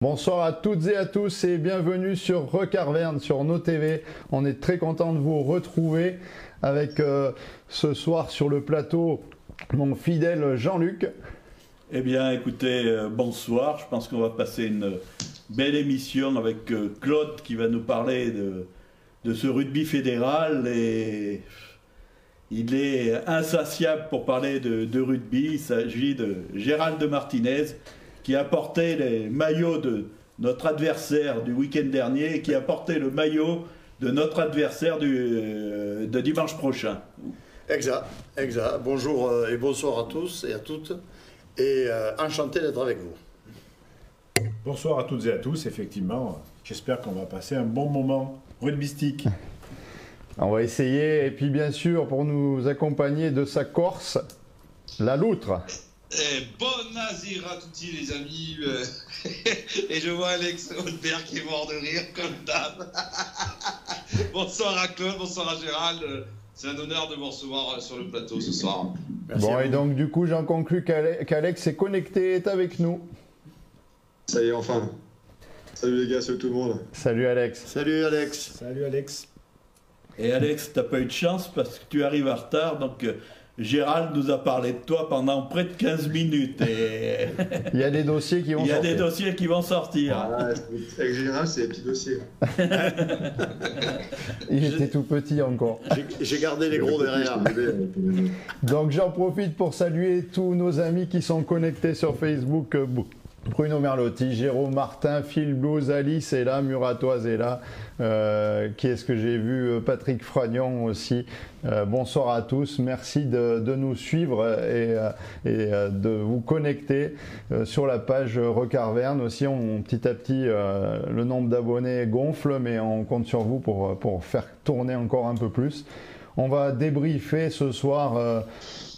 Bonsoir à toutes et à tous et bienvenue sur Recarverne sur nos TV. On est très content de vous retrouver avec euh, ce soir sur le plateau mon fidèle Jean-Luc. Eh bien, écoutez, euh, bonsoir. Je pense qu'on va passer une belle émission avec euh, Claude qui va nous parler de, ce rugby fédéral et il est insatiable pour parler de, de rugby. Il s'agit de Gérald de Martinez qui a porté les maillots de notre adversaire du week-end dernier et qui a porté le maillot de notre adversaire du, euh, de dimanche prochain. Exact, exact. Bonjour euh, et bonsoir à tous et à toutes. Et euh, enchanté d'être avec vous. Bonsoir à toutes et à tous, effectivement. J'espère qu'on va passer un bon moment rugbystique. On va essayer. Et puis bien sûr, pour nous accompagner de sa Corse, la loutre. Eh, bon Nazir à tutti les amis. euh, Et je vois Alex Holberg qui est mort de rire comme d'hab. bonsoir à Claude, bonsoir à Gérald. Euh, C'est un honneur de vous recevoir euh, sur le plateau ce soir. Merci bon, et donc du coup, j'en conclus qu'Ale- qu'Alex est connecté, est avec nous. Ça y est, enfin. Salut les gars, salut tout le monde. Salut Alex. Salut Alex. Salut Alex. Et Alex, t'as pas eu de chance parce que tu arrives en retard, donc euh, Gérald nous a parlé de toi pendant près de 15 minutes et Il y a des dossiers qui vont il y a des sortir. dossiers qui vont sortir. Ah, avec général, c'est des petits dossiers. Il était tout petit encore. J'ai- gardé les gros derrière. Donc j'en profite pour saluer tous nos amis qui sont connectés sur Facebook. Bruno Merlotti, Jérôme Martin, Phil Blues, Alice est là, Muratoise est là. Euh, qui est-ce que j'ai vu Euh, Patrick Fragnon aussi. Euh, bonsoir à tous, merci de, de nous suivre et, euh, et, de vous connecter sur la page Recarverne aussi. On, petit à petit, euh, le nombre d'abonnés gonfle, mais on compte sur vous pour, pour faire tourner encore un peu plus. On va débriefer ce soir,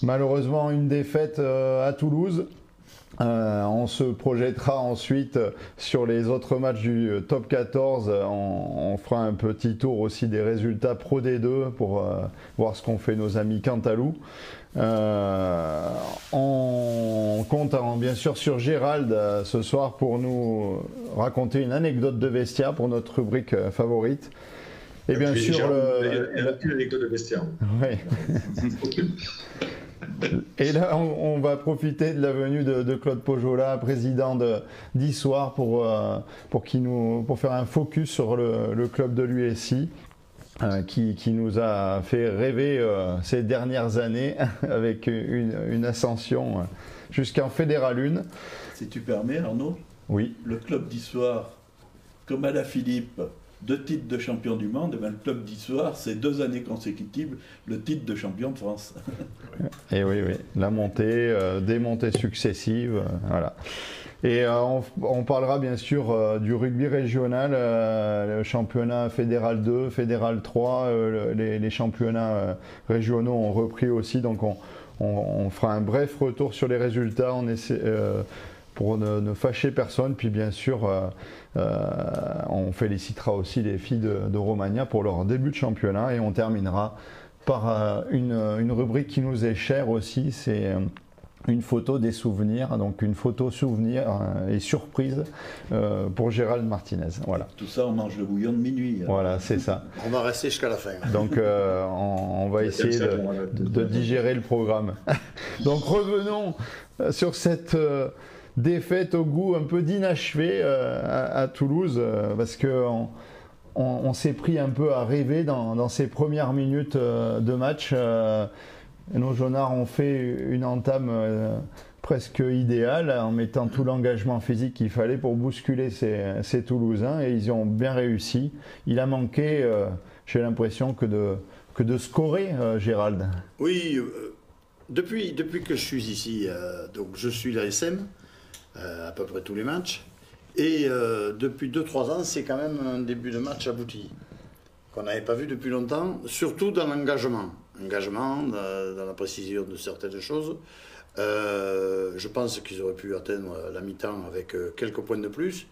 malheureusement, une défaite à Toulouse. Euh, on se projettera ensuite sur les autres matchs du euh, top 14. Euh, On, on fera un petit tour aussi des résultats Pro D2 pour euh, voir ce qu'ont fait nos amis Cantalou. Euh, on compte hein, bien sûr sur Gérald ce soir pour nous raconter une anecdote de Vestia pour notre rubrique favorite. Et bien sûr, le- anecdote de vestiaire. Ouais. Et là, on, on va profiter de la venue de, de Claude Pojola, président de- d'Issoir, pour, euh, pour, qu'il nous, pour faire un focus sur le, le club de l'USI. euh, qui, qui nous a fait rêver euh, ces dernières années avec une, une ascension jusqu'en Fédéral 1. Si tu permets, Arnaud, Oui, le club d'Issoire, comme à la Philippe, deux titres de champion du monde, eh ben, le club d'Issoire, c'est deux années consécutives le titre de champion de France. Et oui, oui, la montée, euh, des montées successives, euh, voilà. Et euh, on, parlera bien sûr du rugby régional, le championnat fédéral 2, fédéral 3, euh, le- les, championnats régionaux ont repris aussi, donc on, fera un bref retour sur les résultats, pour ne, ne fâcher personne, puis bien sûr euh, euh, on félicitera aussi les filles de, de Romagna pour leur début de championnat et on terminera par euh, une, une rubrique qui nous est chère aussi, c'est une photo des souvenirs, donc une photo souvenir et surprise euh, pour Gérald Martinez. Voilà, Tout ça, on mange le bouillon de minuit. hein. voilà, c'est ça. On va rester jusqu'à la fin. Donc euh, on, on va essayer de, digérer le programme. Donc revenons sur cette euh, défaite au goût un peu d'inachevé euh, à, Toulouse, euh, parce que on, s'est pris un peu à rêver dans, ces premières minutes euh, de match. nos Jaunards ont fait une entame presque idéale en mettant tout l'engagement physique qu'il fallait pour bousculer ces, Toulousains et ils ont bien réussi. Il a manqué, j'ai l'impression, que de, que de scorer, Gérald. Oui, depuis, depuis que je suis ici, donc je suis l'ASM, à peu près tous les matchs. Et euh, depuis 2-3 ans, c'est quand même un début de match abouti. Qu'on n'avait pas vu depuis longtemps, surtout dans l'engagement. Engagement, dans, la précision de certaines choses. Euh, je pense qu'ils auraient pu atteindre la mi-temps avec euh, quelques points de plus.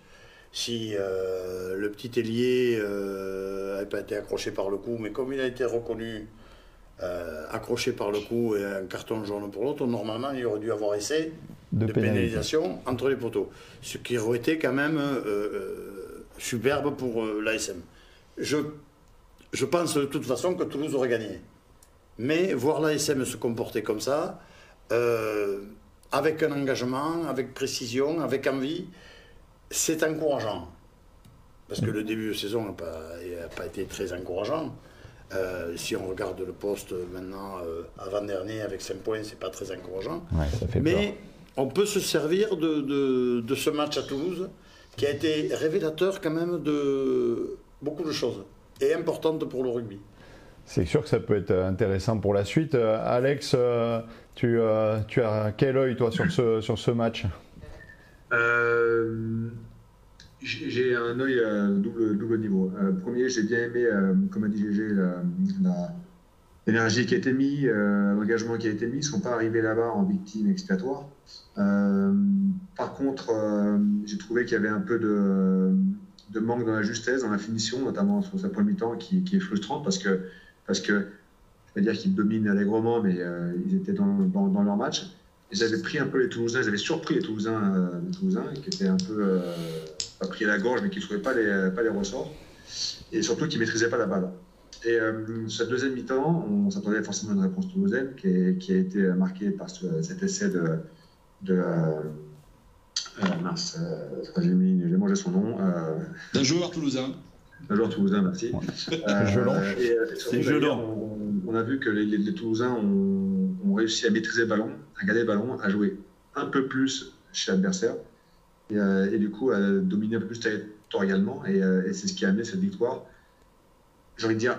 Si euh, le petit ailier n'avait pas été accroché par le cou, mais comme il a été reconnu euh, accroché par le cou et un carton jaune pour l'autre, normalement il aurait dû avoir essai de, pénalisation entre les poteaux. Ce qui aurait été quand même euh, euh, superbe pour euh, l'ASM. Je, je pense de toute façon que Toulouse aurait gagné. Mais voir l'ASM se comporter comme ça, euh, avec un engagement, avec précision, avec envie, c'est encourageant. Parce que le début de saison n'a pas, pas été très encourageant. Euh, si on regarde le poste maintenant, euh, avant-dernier, avec 5 points, c'est pas très encourageant. Ouais, ça fait Mais on peut se servir de, de- de ce match à Toulouse, qui a été révélateur quand même de beaucoup de choses, et importante pour le rugby. C'est sûr que ça peut être intéressant pour la suite. Euh, Alex, euh, tu, euh, tu as quel œil toi sur ce, sur ce match? Euh, j'ai un œil à double, double niveau. Euh, premier, j'ai bien aimé, euh, comme a dit la- la- l'énergie qui a été mise, euh, l'engagement qui a été mis. Ne sont pas arrivés là-bas en victime expiatoire. Euh, par contre, euh, j'ai trouvé qu'il y avait un peu de, manque dans la justesse, dans la finition, notamment sur sa première mi-temps, qui, est frustrante parce que, parce que je vais dire qu'ils dominent allègrement, mais ils étaient dans, leur match. Ils avaient pris un peu les Toulousains, ils avaient surpris les Toulousains, les Toulousains qui étaient un peu, pas pris à la gorge, mais qui ne trouvaient pas les, pas les ressorts. Et surtout qui ne maîtrisaient pas la balle. Et euh, sur la deuxième mi-temps, on s'attendait forcément à une réponse toulousaine qui, est- qui a été marquée par ce- cet essai de. de euh, euh, mince, euh, j'ai mis- j'ai mangé son nom. Euh, D'un joueur toulousain. un joueur toulousain, merci. Euh, et, euh, surtout, C'est. On, on a vu que les, les- les Toulousains ont, ont réussi à maîtriser le ballon, à garder le ballon, à jouer un peu plus chez l'adversaire et, euh, et du coup à dominer un peu plus territorialement. Et, euh, et c'est ce qui a amené cette victoire. J'ai envie de dire,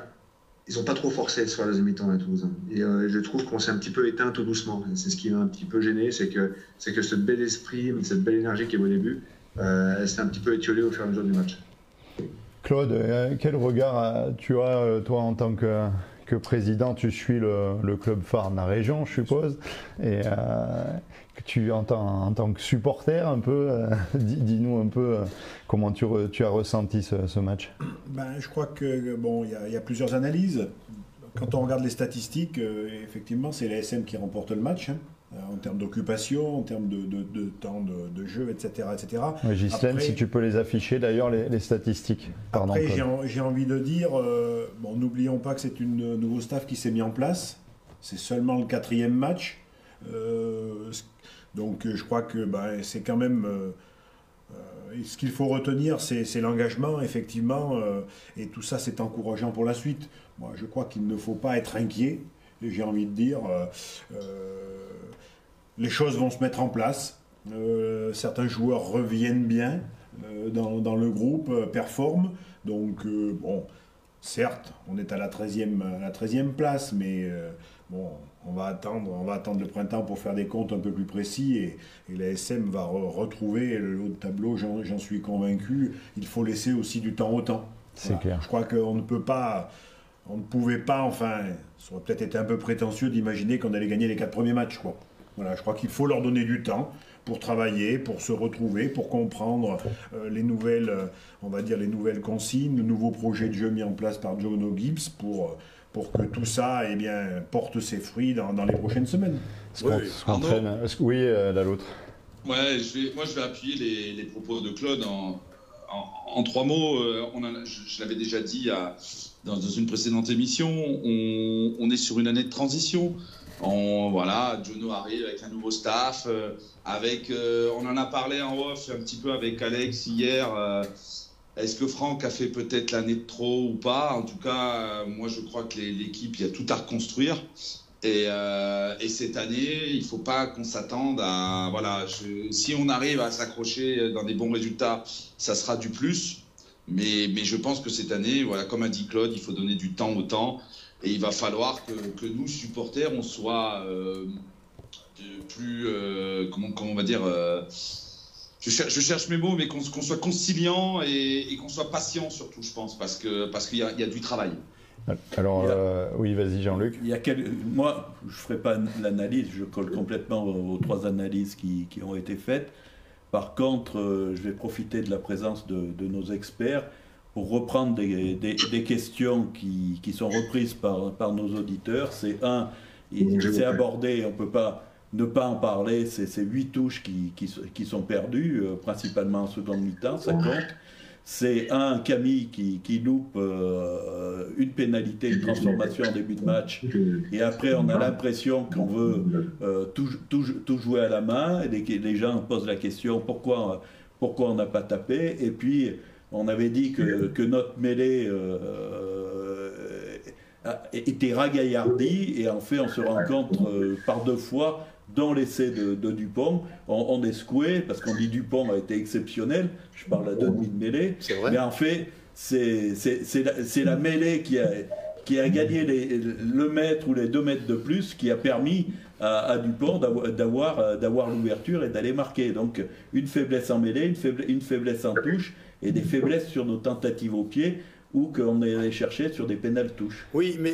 ils n'ont pas trop forcé sur la deuxième mi-temps, les Toulousains. Et euh, je trouve qu'on s'est un petit peu éteint tout doucement. C'est ce qui m'a un petit peu gêné, c'est que, c'est que ce bel esprit, cette belle énergie qui est au début, euh, elle s'est un petit peu étiolée au fur et à mesure du match. Claude, euh, quel regard tu as, euh, toi, en tant que, que président? Tu suis le, le club phare de la région, je suppose. Tu, en tant, en tant que supporter, un peu, euh, dis- dis-nous un peu euh, comment tu, re- tu as ressenti ce, ce match. Ben, je crois que bon, il y, a- il y a plusieurs analyses. Quand on regarde les statistiques, euh, effectivement, c'est l'ASM qui remporte le match. hein, en termes d'occupation, en termes de, de- de temps de, de jeu, etc. etc. Ouais, Ghislaine, Après- si tu peux les afficher, d'ailleurs, les, les statistiques. Pardon, Après, j'ai en- j'ai envie de dire, bon, n'oublions pas que c'est une nouveau staff qui s'est mis en place. C'est seulement le quatrième match. Euh, donc, euh, je crois que ben, c'est quand même. euh, euh, ce qu'il faut retenir, c'est l'engagement, effectivement, et tout ça, c'est encourageant pour la suite. Moi, je crois qu'il ne faut pas être inquiet. Et J'ai envie de dire, les choses vont se mettre en place. Certains joueurs reviennent bien dans, le groupe, performent. Donc, bon, certes, on est à la 13e, à la 13e place, mais bon, on va, attendre, on va attendre le printemps pour faire des comptes un peu plus précis et, et la SM va re- retrouver le haut de tableau, j'en suis convaincu. Il faut laisser aussi du temps au temps. C'est clair. Je crois qu'on ne peut pas, on ne pouvait pas, enfin, ça aurait peut-être été un peu prétentieux d'imaginer qu'on allait gagner les quatre premiers matchs. Quoi. Voilà, je crois qu'il faut leur donner du temps pour travailler, pour se retrouver, pour comprendre euh, les nouvelles, euh, on va dire les nouvelles consignes, le nouveau projet de jeu mis en place par John O'Gibbs pour, euh, pour que tout ça eh bien, porte ses fruits dans, dans les prochaines semaines. Oui, que- Oui, euh, la l'autre. Ouais, je vais, moi je vais appuyer les, les propos de Claude en, en, en trois mots. Euh, On en a- je je l'avais déjà dit à- dans, dans une précédente émission, on, on est sur une année de transition. On, voilà, Jono arrive avec un nouveau staff, euh, avec, euh, on en a parlé en off un petit peu avec Alex hier. Est-ce que Franck a fait peut-être l'année de trop ou pas? En tout cas, euh, moi je crois que l'équipe, il y a tout à reconstruire. Et, euh, et cette année, il ne faut pas qu'on s'attende à. Voilà, si on arrive à s'accrocher dans des bons résultats, ça sera du plus. Mais, mais je pense que cette année, voilà, comme a dit Claude, il faut donner du temps au temps. Et il va falloir que, que nous, supporters, on soit euh, plus. comment, on va dire je, cher- je cherche mes mots, mais qu'on soit conciliant et, et qu'on soit patient surtout, je pense, parce qu'il parce qu'il y, a- il y a du travail. Alors, a- euh, oui, vas-y, Jean-Luc. Il y a quel- Moi, je ne ferai pas l'analyse, je colle complètement aux, aux trois analyses qui, qui ont été faites. Par contre, euh, je vais profiter de la présence de, de nos experts pour reprendre des, des- des questions qui, qui sont reprises par, par nos auditeurs. C'est un, prie. abordé, on ne peut pas ne pas en parler, c'est ces huit touches qui, qui, qui sont perdues, euh, principalement en seconde mi-temps, ça compte. C'est un Camille qui, qui loupe euh, une pénalité, une transformation en début de match. Et après, on a l'impression qu'on veut euh, tout, tout, tout, jouer à la main. Et les, les, gens posent la question pourquoi, pourquoi on n'a pas tapé? Et puis, on avait dit que, que notre mêlée euh, était ragaillardie. Et en fait, on se rend compte par deux fois dans l'essai de, de, Dupont, on, on est secoué parce qu'on dit Dupont a été exceptionnel. Je parle à demi de mêlée. Mais en fait, c'est la, la, mêlée qui a, qui a gagné les, le mètre ou les deux mètres de plus qui a permis à, à Dupont d'avoir l'ouverture et d'aller marquer. Donc une faiblesse en mêlée, une faiblesse, une faiblesse en touche et des faiblesses sur nos tentatives au pied ou qu'on est allé chercher sur des pénales touches. Oui, mais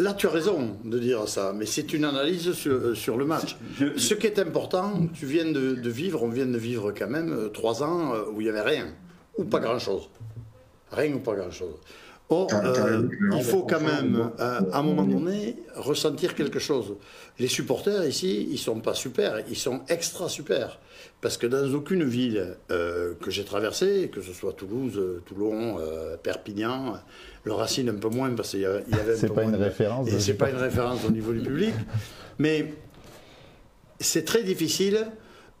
Là, tu as raison de dire ça, mais c'est une analyse sur, euh, sur le match. Je, Ce qui est important, tu viens de, de, vivre, on vient de vivre quand même euh, trois ans euh, où il n'y avait rien, ou pas grand-chose. Rien ou pas grand-chose. Or, euh, il faut quand même, euh, à un moment donné, ressentir quelque chose. Les supporters ici, ils sont pas super, ils sont extra super. Parce que dans aucune ville euh, que j'ai traversée, que ce soit Toulouse, Toulon, euh, Perpignan, le Racine un peu moins, parce qu'il y avait un C'est pas une référence. Et c'est pas une référence au niveau du public. Mais c'est très difficile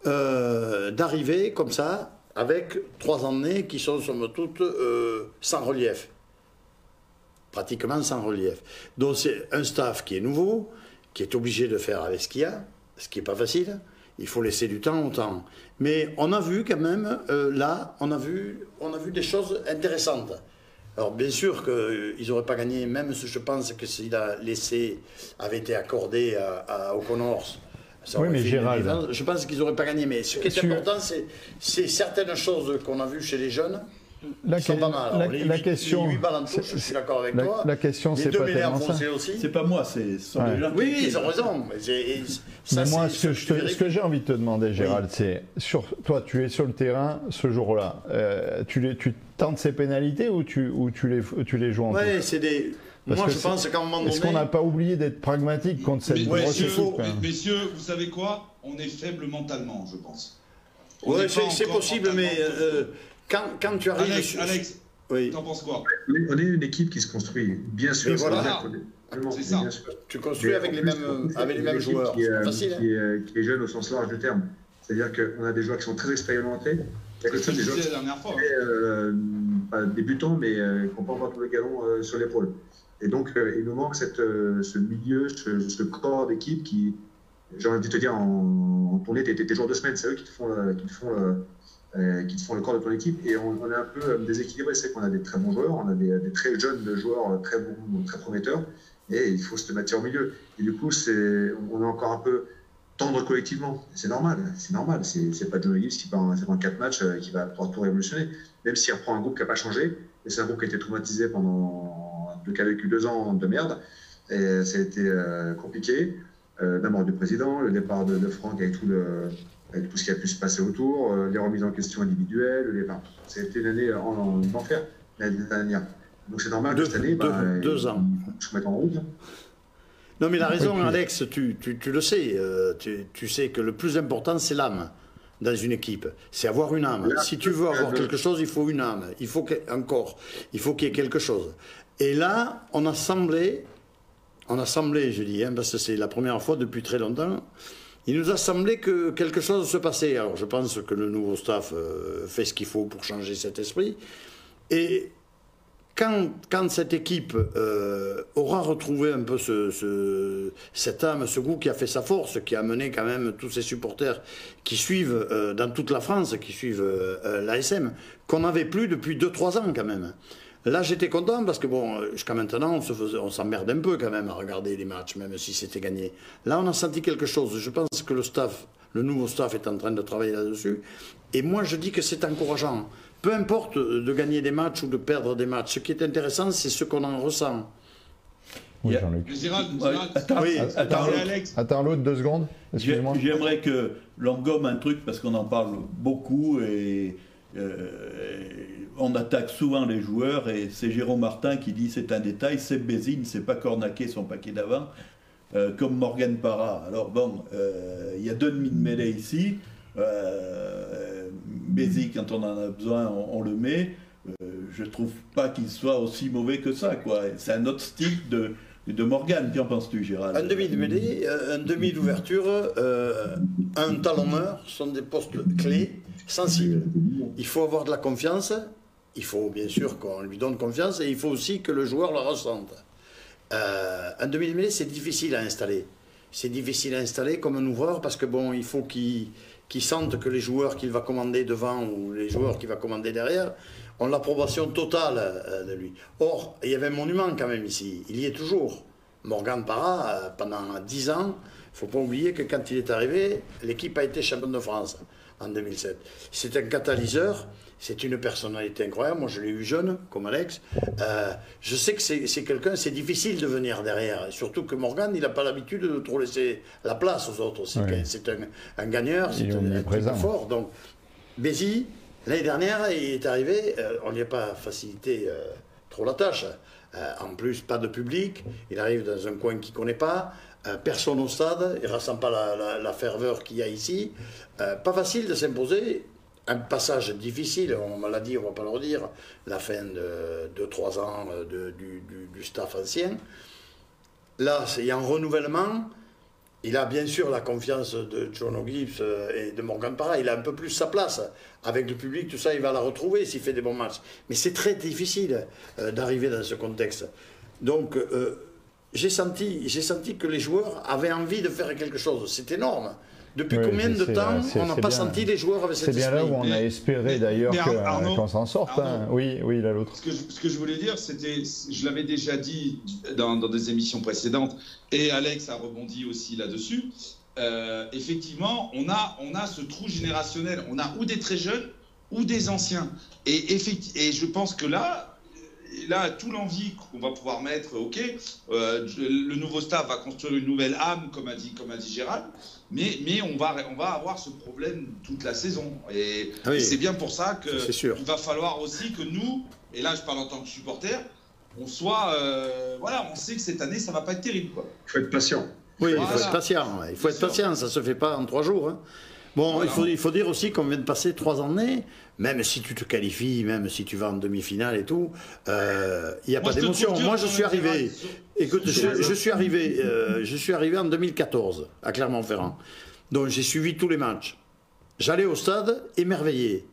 d'arriver comme ça, avec trois années qui sont, somme toute, sans relief pratiquement sans relief. Donc c'est un staff qui est nouveau, qui est obligé de faire avec ce qu'il y a, ce qui n'est pas facile. Il faut laisser du temps au temps. Mais on a vu quand même, euh, là, on a, vu, on a vu des choses intéressantes. Alors bien sûr qu'ils n'auraient pas gagné, même si je pense que si l'essai avait été accordé à, à O'Connors, oui, mais Gérald. Je pense qu'ils n'auraient pas gagné. Mais ce qui est important, c'est certaines choses qu'on a vues chez les jeunes la, pas mal. la, les la 8, question, les 8 balles en touche, je suis d'accord avec la, toi. La question, c'est pas tellement ça. aussi. C'est pas moi, c'est sont ouais. gens. Oui, ils ont raison. Mais, et, ça, mais moi, ce que, ce j'ai envie de te demander, Gérald, oui. c'est sur toi, tu es sur le terrain ce jour-là. Euh, tu, les, tu tentes ces pénalités ou tu, ou tu, les, tu les joues en Oui, c'est des. Parce Moi, je pense qu'à un moment donné. Est-ce qu'on n'a pas oublié d'être pragmatique contre cette mais, grosse messieurs, vous savez quoi? On est faible mentalement, je pense. On oui, c'est possible, mais euh, quand, quand, tu arrives. Alex, Alex oui. t'en penses quoi On est une équipe qui se construit, bien sûr. Voilà. C'est ça. Tu construis avec les, mêmes, avec les mêmes joueurs. Qui est, facile, qui, est, qui est jeune au sens large du terme. C'est-à-dire qu'on a des joueurs qui sont très expérimentés. Il y a des joueurs la dernière fois. Très, euh, pas débutants, mais euh, qui n'ont pas encore tout le galon euh, sur l'épaule. Et donc, euh, il nous manque cette, euh, ce milieu, ce, ce corps d'équipe qui, j'ai envie de te dire, en, en tournée, t'es, t'es joueurs de semaine, c'est eux qui te font, qui te font, euh, qui te font le corps de ton équipe. Et on, est un peu déséquilibré. C'est qu'on a des très bons joueurs, on a des, très jeunes joueurs, très bons, très prometteurs, et il faut se mettre au milieu. Et du coup, c'est, on est encore un peu tendre collectivement. C'est normal, c'est normal. C'est, c'est pas Joe Higgins qui part en 4 matchs euh, qui va pouvoir tout révolutionner. Même s'il reprend un groupe qui n'a pas changé, et c'est un groupe qui a été traumatisé pendant, qui a vécu deux ans de merde, et ça a été euh, compliqué. Euh, la mort du président, le départ de, de Franck avec tout, le, avec tout ce qui a pu se passer autour, euh, les remises en question individuelles, le départ. Ça a été une année en, en enfer l'année dernière. Donc c'est normal deux, que cette année, deux, bah, deux ans. se mettre en route. Non, mais la raison, Alex, tu, tu, tu le sais. Euh, tu, tu, sais que le plus important, c'est l'âme dans une équipe. C'est avoir une âme. Si tu veux avoir quelque chose, il faut une âme. Il faut un corps. Il faut qu'il y ait quelque chose. Et là, on a semblé, on a semblé, je dis, hein, parce que c'est la première fois depuis très longtemps, il nous a semblé que quelque chose se passait. Alors, je pense que le nouveau staff euh, fait ce qu'il faut pour changer cet esprit. Et quand, cette équipe euh, aura retrouvé un peu ce, ce, cette âme, ce goût qui a fait sa force, qui a amené quand même tous ces supporters qui suivent euh, dans toute la France, qui suivent l'ASM, qu'on n'avait plus depuis 2-3 ans quand même. Là, j'étais content parce que, bon, jusqu'à maintenant, on, se faisait, on s'emmerde un peu quand même à regarder les matchs, même si c'était gagné. Là, on a senti quelque chose. Je pense que le staff, le nouveau staff est en train de travailler là-dessus. Et moi, je dis que c'est encourageant. Peu importe de gagner des matchs ou de perdre des matchs. Ce qui est intéressant, c'est ce qu'on en ressent. Oui, Jean-Luc. Attends, oui, attends, Alex. Attends l'autre deux secondes. Excusez-moi. J'aimerais que l'on gomme un truc parce qu'on en parle beaucoup et euh, on attaque souvent les joueurs et c'est Jérôme Martin qui dit c'est un détail, c'est Bézine, c'est pas Cornaquet son paquet d'avant. euh, comme Morgan Parra. Alors bon, euh, il y a deux demi de mêlée ici. Euh, Bézi, quand on en a besoin, on, le met. Euh, je trouve pas qu'il soit aussi mauvais que ça. quoi. C'est un autre style de, de Morgan. Qu'en penses-tu, Gérald? Un demi de mêlée, euh, un demi d'ouverture, euh, un talonneur sont des postes clés sensibles. Il faut avoir de la confiance, il faut bien sûr qu'on lui donne confiance et il faut aussi que le joueur le ressente. Euh, un demi de mêlée, c'est difficile à installer. C'est difficile à installer comme un ouvreur parce que bon, il faut qu'il qu'il sente que les joueurs qu'il va commander devant ou les joueurs qu'il va commander derrière ont l'approbation totale euh, de lui. Or, il y avait un monument quand même ici. Il y est toujours. Morgan Parra, euh, pendant 10 ans, il ne faut pas oublier que quand il est arrivé, l'équipe a été championne de France en 2007. C'est un catalyseur, c'est une personnalité incroyable. Moi, je l'ai eu jeune, comme Alex. Euh, je sais que c'est quelqu'un, c'est difficile de venir derrière. Et surtout que Morgan, il n'a pas l'habitude de trop laisser la place aux autres. C'est Oui. un, un gagneur, c'est un, un fort. Donc, Bézi, l'année dernière, il est arrivé, euh, on n'y a pas facilité euh, trop la tâche. En plus, pas de public, il arrive dans un coin qu'il ne connaît pas, personne au stade, il ne ressent pas la, ferveur qu'il y a ici. Euh, pas facile de s'imposer. Un passage difficile, on l'a dit, on ne va pas le redire, la fin de 2-3 ans euh, de- du, staff ancien. Là, il y a un renouvellement. Il a bien sûr la confiance de John Gibbs euh, et de Morgan Parra. Il a un peu plus sa place. Avec le public, tout ça, il va la retrouver s'il fait des bons matchs. Mais c'est très difficile euh, d'arriver dans ce contexte. Donc, euh, j'ai senti, j'ai senti que les joueurs avaient envie de faire quelque chose. C'est énorme. Depuis Oui, combien de c'est- temps c'est- on n'a c'est pas bien. senti les joueurs avec C'est cet bien là où on a espéré d'ailleurs Arnaud- qu'on s'en sorte. hein. Oui, oui, là l'autre. Ce que, je, ce que je voulais dire, c'était, je l'avais déjà dit dans, dans des émissions précédentes, et Alex a rebondi aussi là-dessus. Euh, effectivement, on a, on a ce trou générationnel. On a ou des très jeunes ou des anciens. Et, et je pense que là, là, tout l'envie qu'on va pouvoir mettre, ok, euh, le nouveau staff va construire une nouvelle âme, comme a dit, comme a dit Gérald, mais, mais on, va, on va avoir ce problème toute la saison. Et, oui. et c'est bien pour ça que C'est sûr. il va falloir aussi que nous, et là je parle en tant que supporter, on soit, euh, voilà, on sait que cette année ça va pas être terrible, quoi. Il faut être patient. Oui, il faut être patient. Il faut être patient, ça se fait pas en trois jours. hein. Bon, Voilà. il, faut, il faut dire aussi qu'on vient de passer trois années, même si tu te qualifies, même si tu vas en demi-finale et tout, euh, il n'y a Moi, pas d'émotion. Moi, je suis arrivé. Écoute, je, je suis arrivé, euh, je suis arrivé en 2014 à Clermont-Ferrand. Donc j'ai suivi tous les matchs. J'allais au stade émerveillé.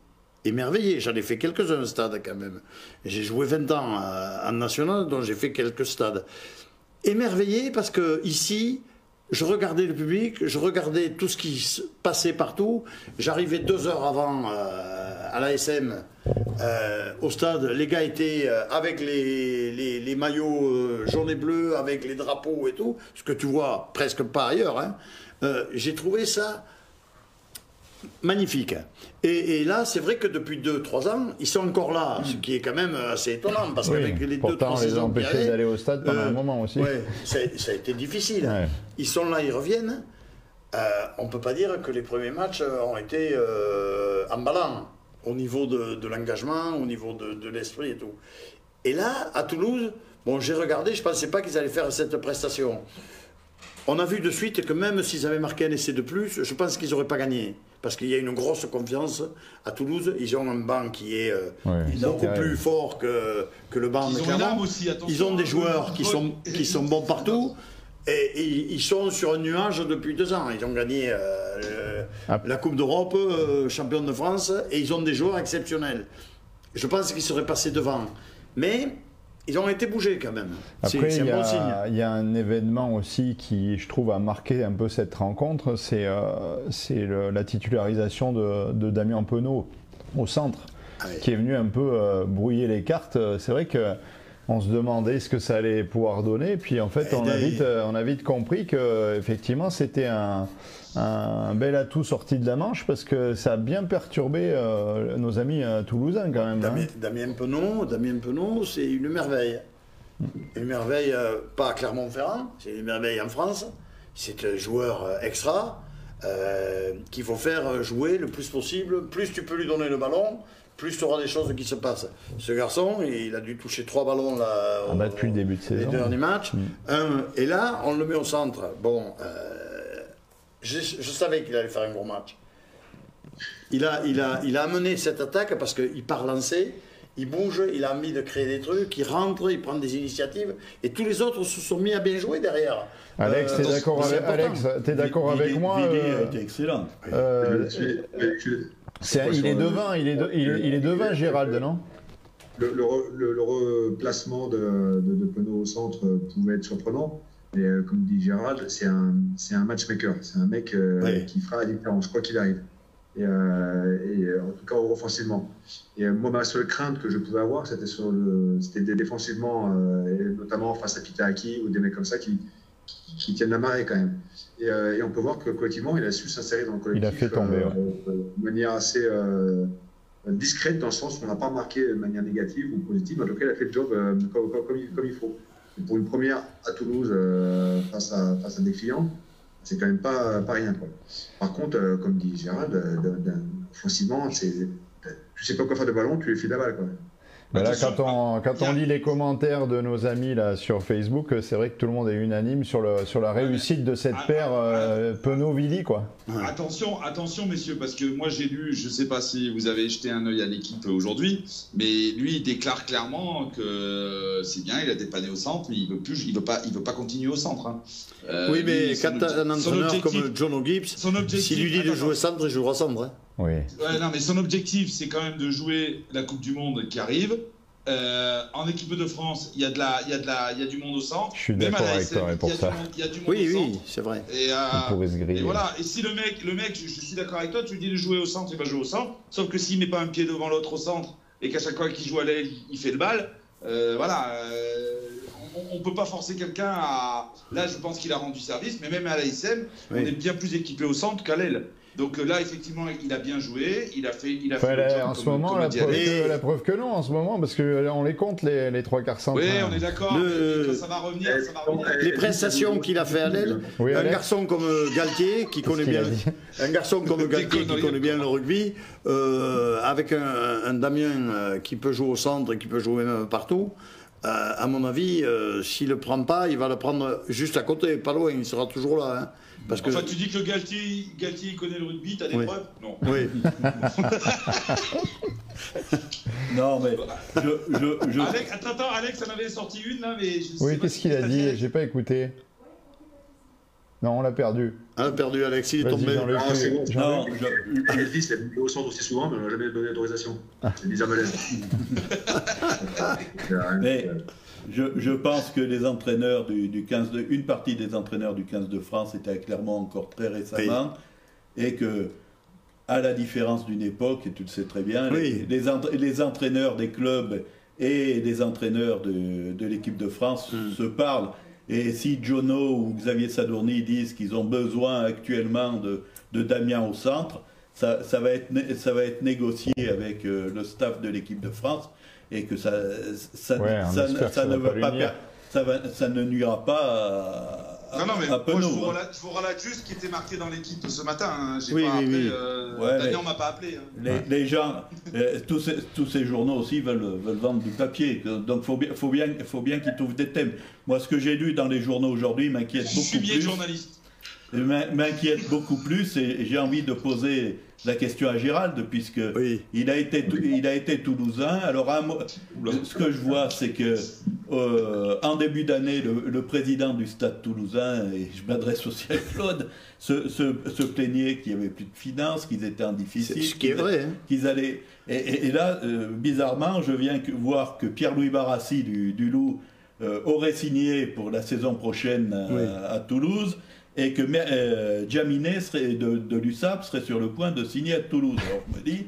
Émerveillé, j'en ai fait quelques-uns stade quand même. J'ai joué 20 ans euh, en national, donc j'ai fait quelques stades. Émerveillé parce que ici, je regardais le public, je regardais tout ce qui se passait partout. J'arrivais deux heures avant euh, à l'ASM euh, au stade. Les gars étaient euh, avec les, les, maillots jaunes et bleus, avec les drapeaux et tout, ce que tu vois presque pas ailleurs. hein. J'ai trouvé ça magnifique. Et, et là, c'est vrai que depuis 2-3 ans, ils sont encore là, ce qui est quand même assez étonnant, parce Oui, qu'avec les pourtant, 2-3 on les a empêchés d'aller au stade pendant euh, un moment aussi. Ouais, ça, ça a été difficile. Ouais. Ils sont là, ils reviennent. Euh, on ne peut pas dire que les premiers matchs euh, ont été euh, emballants au niveau de, de l'engagement, au niveau de, de l'esprit et tout. Et là, à Toulouse, bon, j'ai regardé, je ne pensais pas qu'ils allaient faire cette prestation. On a vu de suite que même s'ils avaient marqué un essai de plus, je pense qu'ils n'auraient pas gagné. Parce qu'il y a une grosse confiance à Toulouse. Ils ont un banc qui est euh, Ouais, beaucoup plus fort que, que le banc Ils de ont Clermont. aussi, attention. Ils ont des Eux, joueurs qui ont- sont, qui sont bons partout. Et, ils- ils sont sur un nuage depuis deux ans. Ils ont gagné euh, le- Ah. la Coupe d'Europe, euh, champion de France, et ils ont des joueurs exceptionnels. Je pense qu'ils seraient passés devant. Mais ils ont été bougés quand même. Après, il y, bon a- il y a un événement aussi qui, je trouve, a marqué un peu cette rencontre, c'est euh, la titularisation de, de Damien Penaud au centre, Ah oui. qui est venu un peu euh, brouiller les cartes. C'est vrai que on se demandait ce que ça allait pouvoir donner, puis en fait, Et on a, des- vite, euh, on a vite compris que effectivement, c'était un, un bel atout sorti de la Manche, parce que ça a bien perturbé euh, nos amis euh, toulousains quand même. hein. Damien, Damien Penaud, Damien Penaud, c'est une merveille. Une merveille, euh, pas à Clermont-Ferrand, c'est une merveille en France. C'est un joueur extra qu'il faut faire jouer le plus possible. Plus tu peux lui donner le ballon, plus tu auras des choses qui se passent. Ce garçon, il a dû toucher trois ballons là, Ah bah, depuis le début de les saison. derniers matchs. Mm. Un, et là, on le met au centre. Bon, euh, je, je savais qu'il allait faire un gros match. Il a, il a, il a amené cette attaque parce qu'il part lancer, il bouge, il a envie de créer des trucs, il rentre, il prend des initiatives, et tous les autres se sont mis à bien jouer derrière. Alex, Euh, t'es d'accord avec. Alex, t'es d'accord avec moi Vidi euh, a été excellent. euh, c'est- Il est devant, il est, de- il est, il est devant Gérald, non? Le, le, le- le replacement de, de, de Penaud au centre euh, pouvait être surprenant. Mais euh, comme dit Gérald, c'est un, c'est un matchmaker. C'est un mec euh, Oui. qui fera la différence, quoi qu'il arrive. Et, euh, et, euh, en tout cas, offensivement. Et moi, ma seule crainte que je pouvais avoir, c'était sur le, c'était défensivement, et notamment face à Pitaki ou des mecs comme ça qui, qui, qui tiennent la marée quand même. Et, et on peut voir que collectivement, il a su s'insérer dans le collectif. Il a fait tomber, ouais. de manière assez discrète, dans le sens où on n'a pas marqué de manière négative ou positive. mais En tout cas, il a fait le job euh, comme il faut. Pour une première à Toulouse euh, face, à, face à des clients, c'est quand même pas, pas rien. Quoi. Par contre, euh, comme dit Gérald, euh, offensivement, tu sais pas quoi faire de ballon, tu les fais la balle. Quoi. Bah là, Attention, quand on, quand lit les commentaires de nos amis là sur Facebook, c'est vrai que tout le monde est unanime sur, le, sur la réussite de cette Ah, paire ah, euh, Penaud-Villy, quoi. Attention, attention, messieurs, parce que moi j'ai lu, je ne sais pas si vous avez jeté un œil à l'équipe aujourd'hui, mais lui il déclare clairement que c'est bien, il a dépanné au centre, mais il veut plus, il veut pas, il veut pas continuer au centre. hein. Euh, oui, mais quand un entraîneur objectif- comme John O'Gibbs, s'il lui dit de jouer centre, il jouera centre. hein. Oui. Ouais, non, mais son objectif, c'est quand même de jouer la Coupe du Monde qui arrive. Euh, en équipe de France, il y, a de la, il, y a de la, il y a du monde au centre. Je suis Même à d'accord avec toi, et pour il y a ça. du monde- Il y a du monde Oui, au oui, centre. c'est vrai. Et, euh, se griller. et voilà. Et si le mec, le mec, je, je suis d'accord avec toi, tu lui dis de jouer au centre, il va jouer au centre. Sauf que s'il met pas un pied devant l'autre au centre et qu'à chaque fois qu'il joue à l'aile, il, fait le bal, euh, voilà. euh, on, on peut pas forcer quelqu'un à. Là, je pense qu'il a rendu service, mais même à l'ASM, on est bien plus équipé au centre qu'à l'aile. Donc euh, là, effectivement, il a bien joué, il a fait, il a fait le en comme- ce moment, comme la preuve, que, la preuve que non, en ce moment, parce que là, on les compte, les, les trois quarts centres. Oui, on est d'accord. Le- Ça va revenir, ça va revenir. Les prestations qu'il a fait à l'aile, Oui, un garçon comme Galtier, qui connaît bien, un garçon comme Galtier qui connaît bien le rugby, euh, avec un, un Damien euh, qui peut jouer au centre et qui peut jouer même partout. euh, à mon avis, euh, s'il le prend pas, il va le prendre juste à côté, pas loin. Il sera toujours là, hein. Parce que Enfin, tu dis que Galtier, Galtier il connaît le rugby, t'as des Oui. preuves Non. oui, Non, mais je, je, je- Alex, attends, attends, Alex en avait sorti une là, mais je sais Oui, qu'est-ce qu'il a dit. J'ai pas écouté. Non, on l'a perdu. on a perdu Alexis, il est tombé. Jean-Luc. Ah, c'est bon. Non, je- c'est au centre aussi souvent, mais on n'a jamais donné d'autorisation. C'est bizarre malaise. Mais je, je pense que les entraîneurs du, du 15 de, une partie des entraîneurs du 15 de France étaient à Clermont encore très récemment et que à la différence d'une époque, et tu le sais très bien, Oui. les, les, entra- les entraîneurs des clubs et les entraîneurs de, de l'équipe de France Mm. se parlent. Et si Jono ou Xavier Sadourny disent qu'ils ont besoin actuellement de, de Damien au centre, ça, ça va être, ça va être négocié avec euh, le staff de l'équipe de France et que ça, ça, Ouais, on ça, espère que ça ça ne va pas pas ça, va- ça ne nuira pas à, Non, non, mais à moi, je, vous hein. relate, je vous relate juste ce qui était marqué dans l'équipe ce matin. hein. J'ai Oui, pas oui, appelé. oui. Euh, Ouais, Damien, mais- on m'a pas appelé. hein. Les, les gens, euh, tous, ces, tous ces journaux aussi veulent, veulent vendre du papier. Donc, il faut bien, faut bien, faut bien qu'ils trouvent des thèmes. Moi, ce que j'ai lu dans les journaux aujourd'hui m'inquiète Je beaucoup suis bien plus. journaliste. M'in- M'inquiète beaucoup plus et j'ai envie de poser la question à Gérald, puisque Oui. il, a été, il a été toulousain. Alors, ce que je vois, c'est que euh, en début d'année, le, le président du stade toulousain, et je m'adresse aussi à Claude, se, se, se plaignait qu'il n'y avait plus de finances, qu'ils étaient en difficile. ce qui est vrai. hein. qu'ils allaient. Et, et- et là, euh, bizarrement, je viens que- voir que Pierre-Louis Barassi du, du Loup euh, aurait signé pour la saison prochaine à, Oui. à Toulouse et que euh, Jaminet de, l'USAP serait sur le point de signer à Toulouse. Alors je me dis,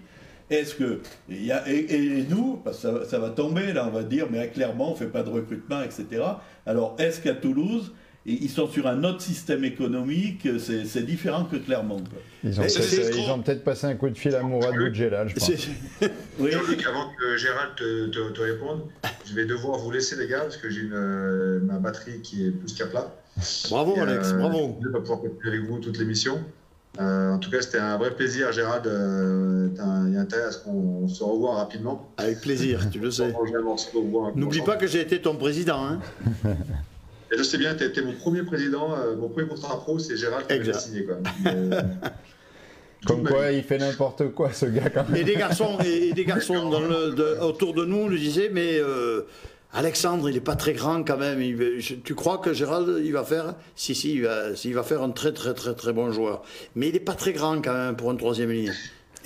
est-ce que. et, nous, parce que ça, va- tomber, là, on va dire, mais à Clermont, on ne fait pas de recrutement, etc. Alors, est-ce qu'à Toulouse, ils sont sur un autre système économique, c'est différent que Clermont. Ils ont peut-être ils ont peut-être passé un coup de fil à Mourad Boudjelal, je pense. Oui, Jean-Luc, avant que Gérald te, te- te réponde, je vais devoir vous laisser, les gars, parce que j'ai euh, ma batterie qui est plus qu'à plat. Bravo Et, Alex, euh, bravo. Je ne vais pas pouvoir continuer avec vous toute l'émission. Euh, en tout cas, c'était un vrai plaisir, Gérald. Euh, Il y a intérêt à ce qu'on se revoie rapidement. Avec plaisir, tu le sais. N'oublie pas que j'ai été ton président. Hein. Et je sais bien, tu été mon premier président, euh, mon premier contrat pro, c'est Gérald qui l'a signé. Quoi. Euh, Comme quoi, il fait n'importe quoi, ce gars, quand même. Et des garçons, et, et des garçons dans le- de- autour de nous nous disaient, mais euh, Alexandre, il n'est pas très grand quand même. Il va- je- tu crois que Gérald, il va faire? Si, si, il va, il va faire un très, très, très, très bon joueur. Mais il n'est pas très grand quand même pour un troisième ligne.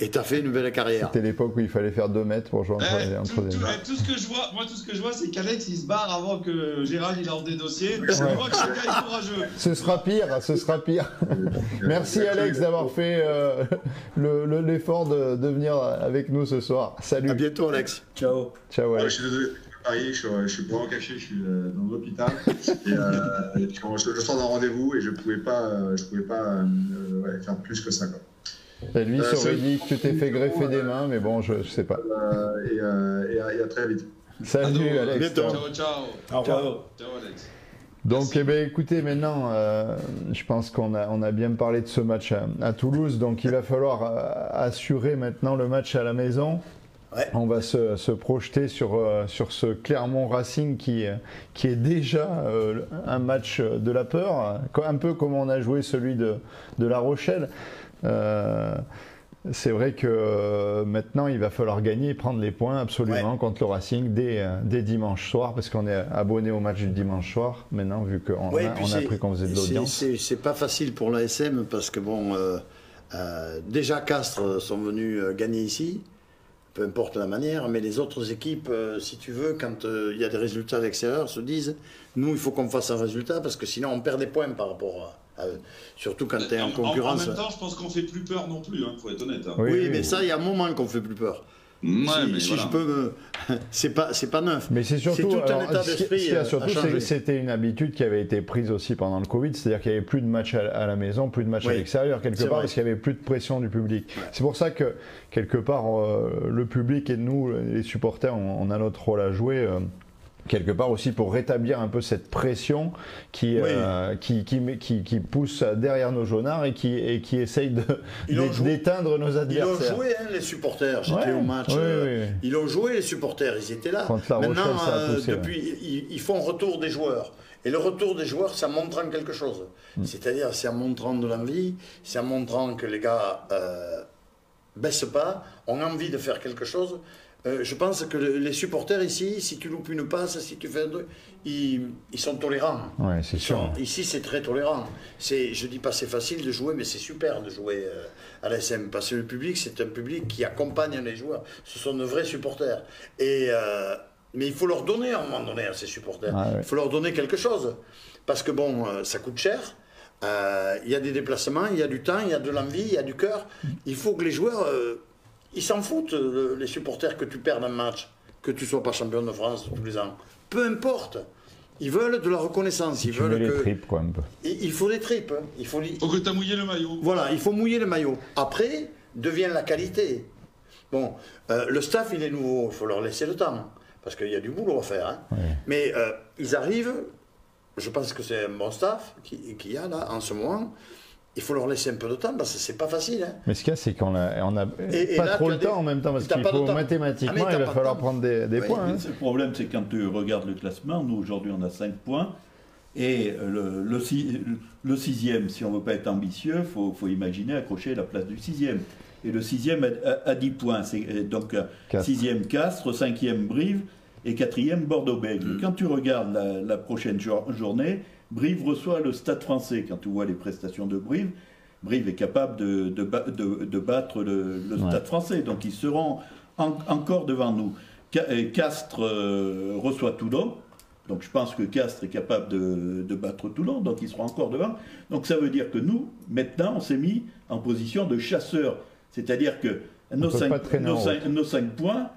Et tu as fait une belle carrière. C'était l'époque où il fallait faire 2 mètres pour jouer en Eh, troisième. en tout, troisième. tout- eh, tout ce que je vois, moi tout ce que je vois, c'est qu'Alex il se barre avant que Gérald il lance des dossiers. Je vois que ce gars est courageux. Ce sera pire, ce sera pire. Merci Alex d'avoir fait euh, le- le- l'effort de, de venir avec nous ce soir. Salut. À bientôt, Alex. Ciao. Ciao Ouais, Alex. je suis désolé, je Paris, je suis, je suis pas en caché, je suis euh, dans l'hôpital. Et, euh, et puis, quand je, je sors d'un rendez-vous et je pouvais pas, euh, je pouvais pas euh, ouais, faire plus que ça. Quoi. Et lui, Euh, ça aurait c'est- dit que tu t'es fait greffer des mains, mais bon, je, je sais pas. Euh, et, euh, et, à, et à très vite. Salut Alex. bientôt. ciao. Ciao, ciao. Ciao. Ciao, Alex. Donc, eh ben, écoutez, maintenant, euh, je pense qu'on a, on a bien parlé de ce match à, à Toulouse. Donc, il va falloir euh, assurer maintenant le match à la maison. Ouais. On va se, se projeter sur, euh, sur ce Clermont Racing qui, euh, qui est déjà euh, un match de la peur, un peu comme on a joué celui de, de La Rochelle. Euh, c'est vrai que euh, maintenant il va falloir gagner et prendre les points absolument contre le Racing dès, euh, dès dimanche soir parce qu'on est abonné au match du dimanche soir maintenant vu qu'on Ouais, a, on a appris qu'on faisait de l'audience. C'est pas facile pour l'ASM parce que bon, euh, euh, déjà Castres sont venus gagner ici, peu importe la manière, mais les autres équipes, euh, si tu veux, quand il y a des résultats à l'extérieur, se disent nous il faut qu'on fasse un résultat parce que sinon on perd des points par rapport à, à eux. Surtout quand tu es en concurrence. En même temps, je pense qu'on fait plus peur non plus, hein, faut être honnête. hein. Oui, oui, oui, mais oui. ça, il y a un moment qu'on fait plus peur. Ouais, si mais si voilà. je peux me. c'est pas, c'est pas neuf. Mais c'est surtout, tout un alors, état d'esprit, ce y euh, à c'était une habitude qui avait été prise aussi pendant le Covid, c'est-à-dire qu'il n'y avait plus de matchs à, à la maison, plus de matchs à Oui, l'extérieur quelque part vrai. parce qu'il n'y avait plus de pression du public. C'est pour ça que quelque part euh, le public et nous, les supporters, on, on a notre rôle à jouer. euh, quelque part aussi pour rétablir un peu cette pression qui, Oui. euh, qui, qui, met- qui, qui pousse derrière nos jaunards et qui, et qui essaye d'éteindre nos Ils ont adversaires. joué, hein, les supporters. J'étais Ouais, au match. oui, euh, oui. Ils ont joué, les supporters. Ils étaient là. Contre La Maintenant, Rochelle, ça a euh, poussé, ouais. depuis, ils, ils font retour des joueurs. Et le retour des joueurs, c'est en montrant quelque chose. Mm. C'est-à-dire, c'est en montrant de l'envie, c'est en montrant que les gars euh, baissent pas, ont envie de faire quelque chose. Euh, je pense que le- les supporters ici, si tu loupes une passe, si tu fais un truc, ils, ils sont tolérants. Ouais, c'est sûr. ici, c'est très tolérant. C'est, je dis pas c'est facile de jouer, mais c'est super de jouer euh, à l'ASM parce que le public, c'est un public qui accompagne les joueurs. Ce sont de vrais supporters. Et euh, mais il faut leur donner à un moment donné à ces supporters. Ah ouais. Il faut leur donner quelque chose parce que bon, ça coûte cher. Il y a des déplacements, il y a du temps, il y a de l'envie, il y a du cœur. Il faut que les joueurs, ils s'en foutent, euh, les supporters, que tu perdes un match, que tu sois pas champion de France tous les ans. Peu importe. Ils veulent de la reconnaissance. Ils Tu veulent les que. tripes quoi un peu. Il il faut des tripes. hein. Il faut, que tu as mouillé le maillot. voilà, il faut mouiller le maillot. Après, devient la qualité. Bon, euh, le staff, il est nouveau. Il faut leur laisser le temps. Parce qu'il y a du boulot à faire. hein. Ouais. Mais euh, ils arrivent. Je pense que c'est un bon staff qui- qu'il y a là en ce moment. Il faut leur laisser un peu de temps parce que c'est pas facile. hein. Mais ce qu'il y a, c'est qu'on a, on a Et- et pas là, trop le des- temps en même temps, parce qu'il faut mathématiquement, Ah, il va falloir temps. prendre des, des Oui. points. hein. Le problème, c'est quand tu regardes le classement, nous aujourd'hui on a 5 points, et le, le, six- le sixième, si on ne veut pas être ambitieux, il faut, faut imaginer accrocher la place du sixième. Et le sixième a, a- a 10 points, c'est euh, donc euh, Quatre. sixième Castres, cinquième Brive et quatrième Bordeaux-Bègles. Quand tu regardes la, la prochaine jour- journée, Brive reçoit le Stade français. Quand tu vois les prestations de Brive, Brive est capable de, de ba- de- de battre le, le Ouais. Stade français. Donc ils seront en- encore devant nous. Euh, Castres euh, reçoit Toulon. Donc je pense que Castres est capable de, de battre Toulon, donc ils seront encore devant. Donc ça veut dire que nous, maintenant, on s'est mis en position de chasseur. C'est-à-dire que nos peut cinq, pas traîner nos en cinq- nos points,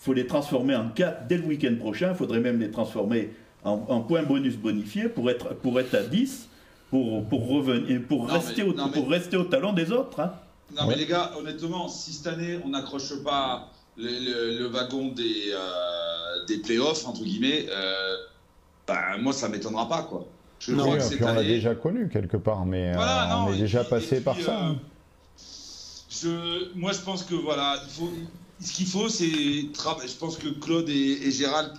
il faut les transformer en 4 dès le week-end prochain. Il faudrait même les transformer en, en points bonus bonifiés pour être, pour être à 10, pour, pour, revenir, pour, Non, rester, mais- au, non, mais- pour rester au talon des autres. hein. Non, Ouais. mais les gars, honnêtement, si cette année on n'accroche pas le, le- le wagon des, euh, des playoffs, entre guillemets, euh, bah, moi ça m'étonnera pas, quoi. Je Non, crois Oui, que cette on l'a déjà connu quelque part, mais euh, non, on est déjà puis- passé par ça. euh, hein. je, moi, je pense que voilà, il faut, ce qu'il faut, c'est. Je pense que Claude et, Gérald,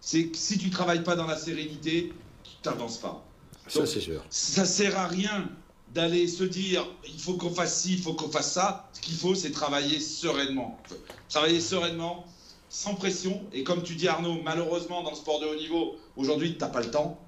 c'est si tu travailles pas dans la sérénité, tu t'avances pas. ça, c'est sûr. Ça sert à rien d'aller se dire il faut qu'on fasse ci, il faut qu'on fasse ça. Ce qu'il faut, c'est travailler sereinement. Travailler sereinement, sans pression. Et comme tu dis, Arnaud, malheureusement, dans le sport de haut niveau, aujourd'hui, tu n'as pas le temps.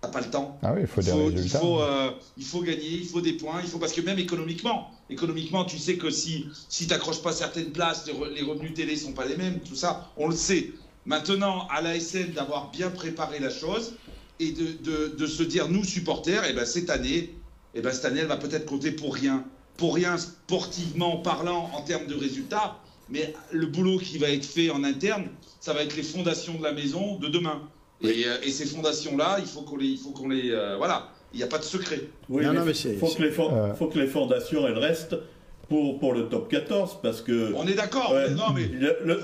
T'as pas le temps. Ah oui, il faut des résultats. Il faut, euh, il faut, gagner, il faut des points, il faut parce que même économiquement, économiquement, tu sais que si si t'accroches pas certaines places, les, revenus télé sont pas les mêmes, tout ça, on le sait. Maintenant, à l'ASN d'avoir bien préparé la chose et de, de, de se dire nous supporters, eh ben cette année, eh ben cette année, elle va peut-être compter pour rien, pour rien sportivement parlant en termes de résultats, mais le boulot qui va être fait en interne, ça va être les fondations de la maison de demain. Euh, et, ces fondations-là, il faut qu'on les, il faut qu'on les, euh, voilà, il n'y a pas de secret. Oui, non, mais il faut, que les euh. faut que les fondations elles restent pour, pour le top 14 parce que. On est d'accord. non mais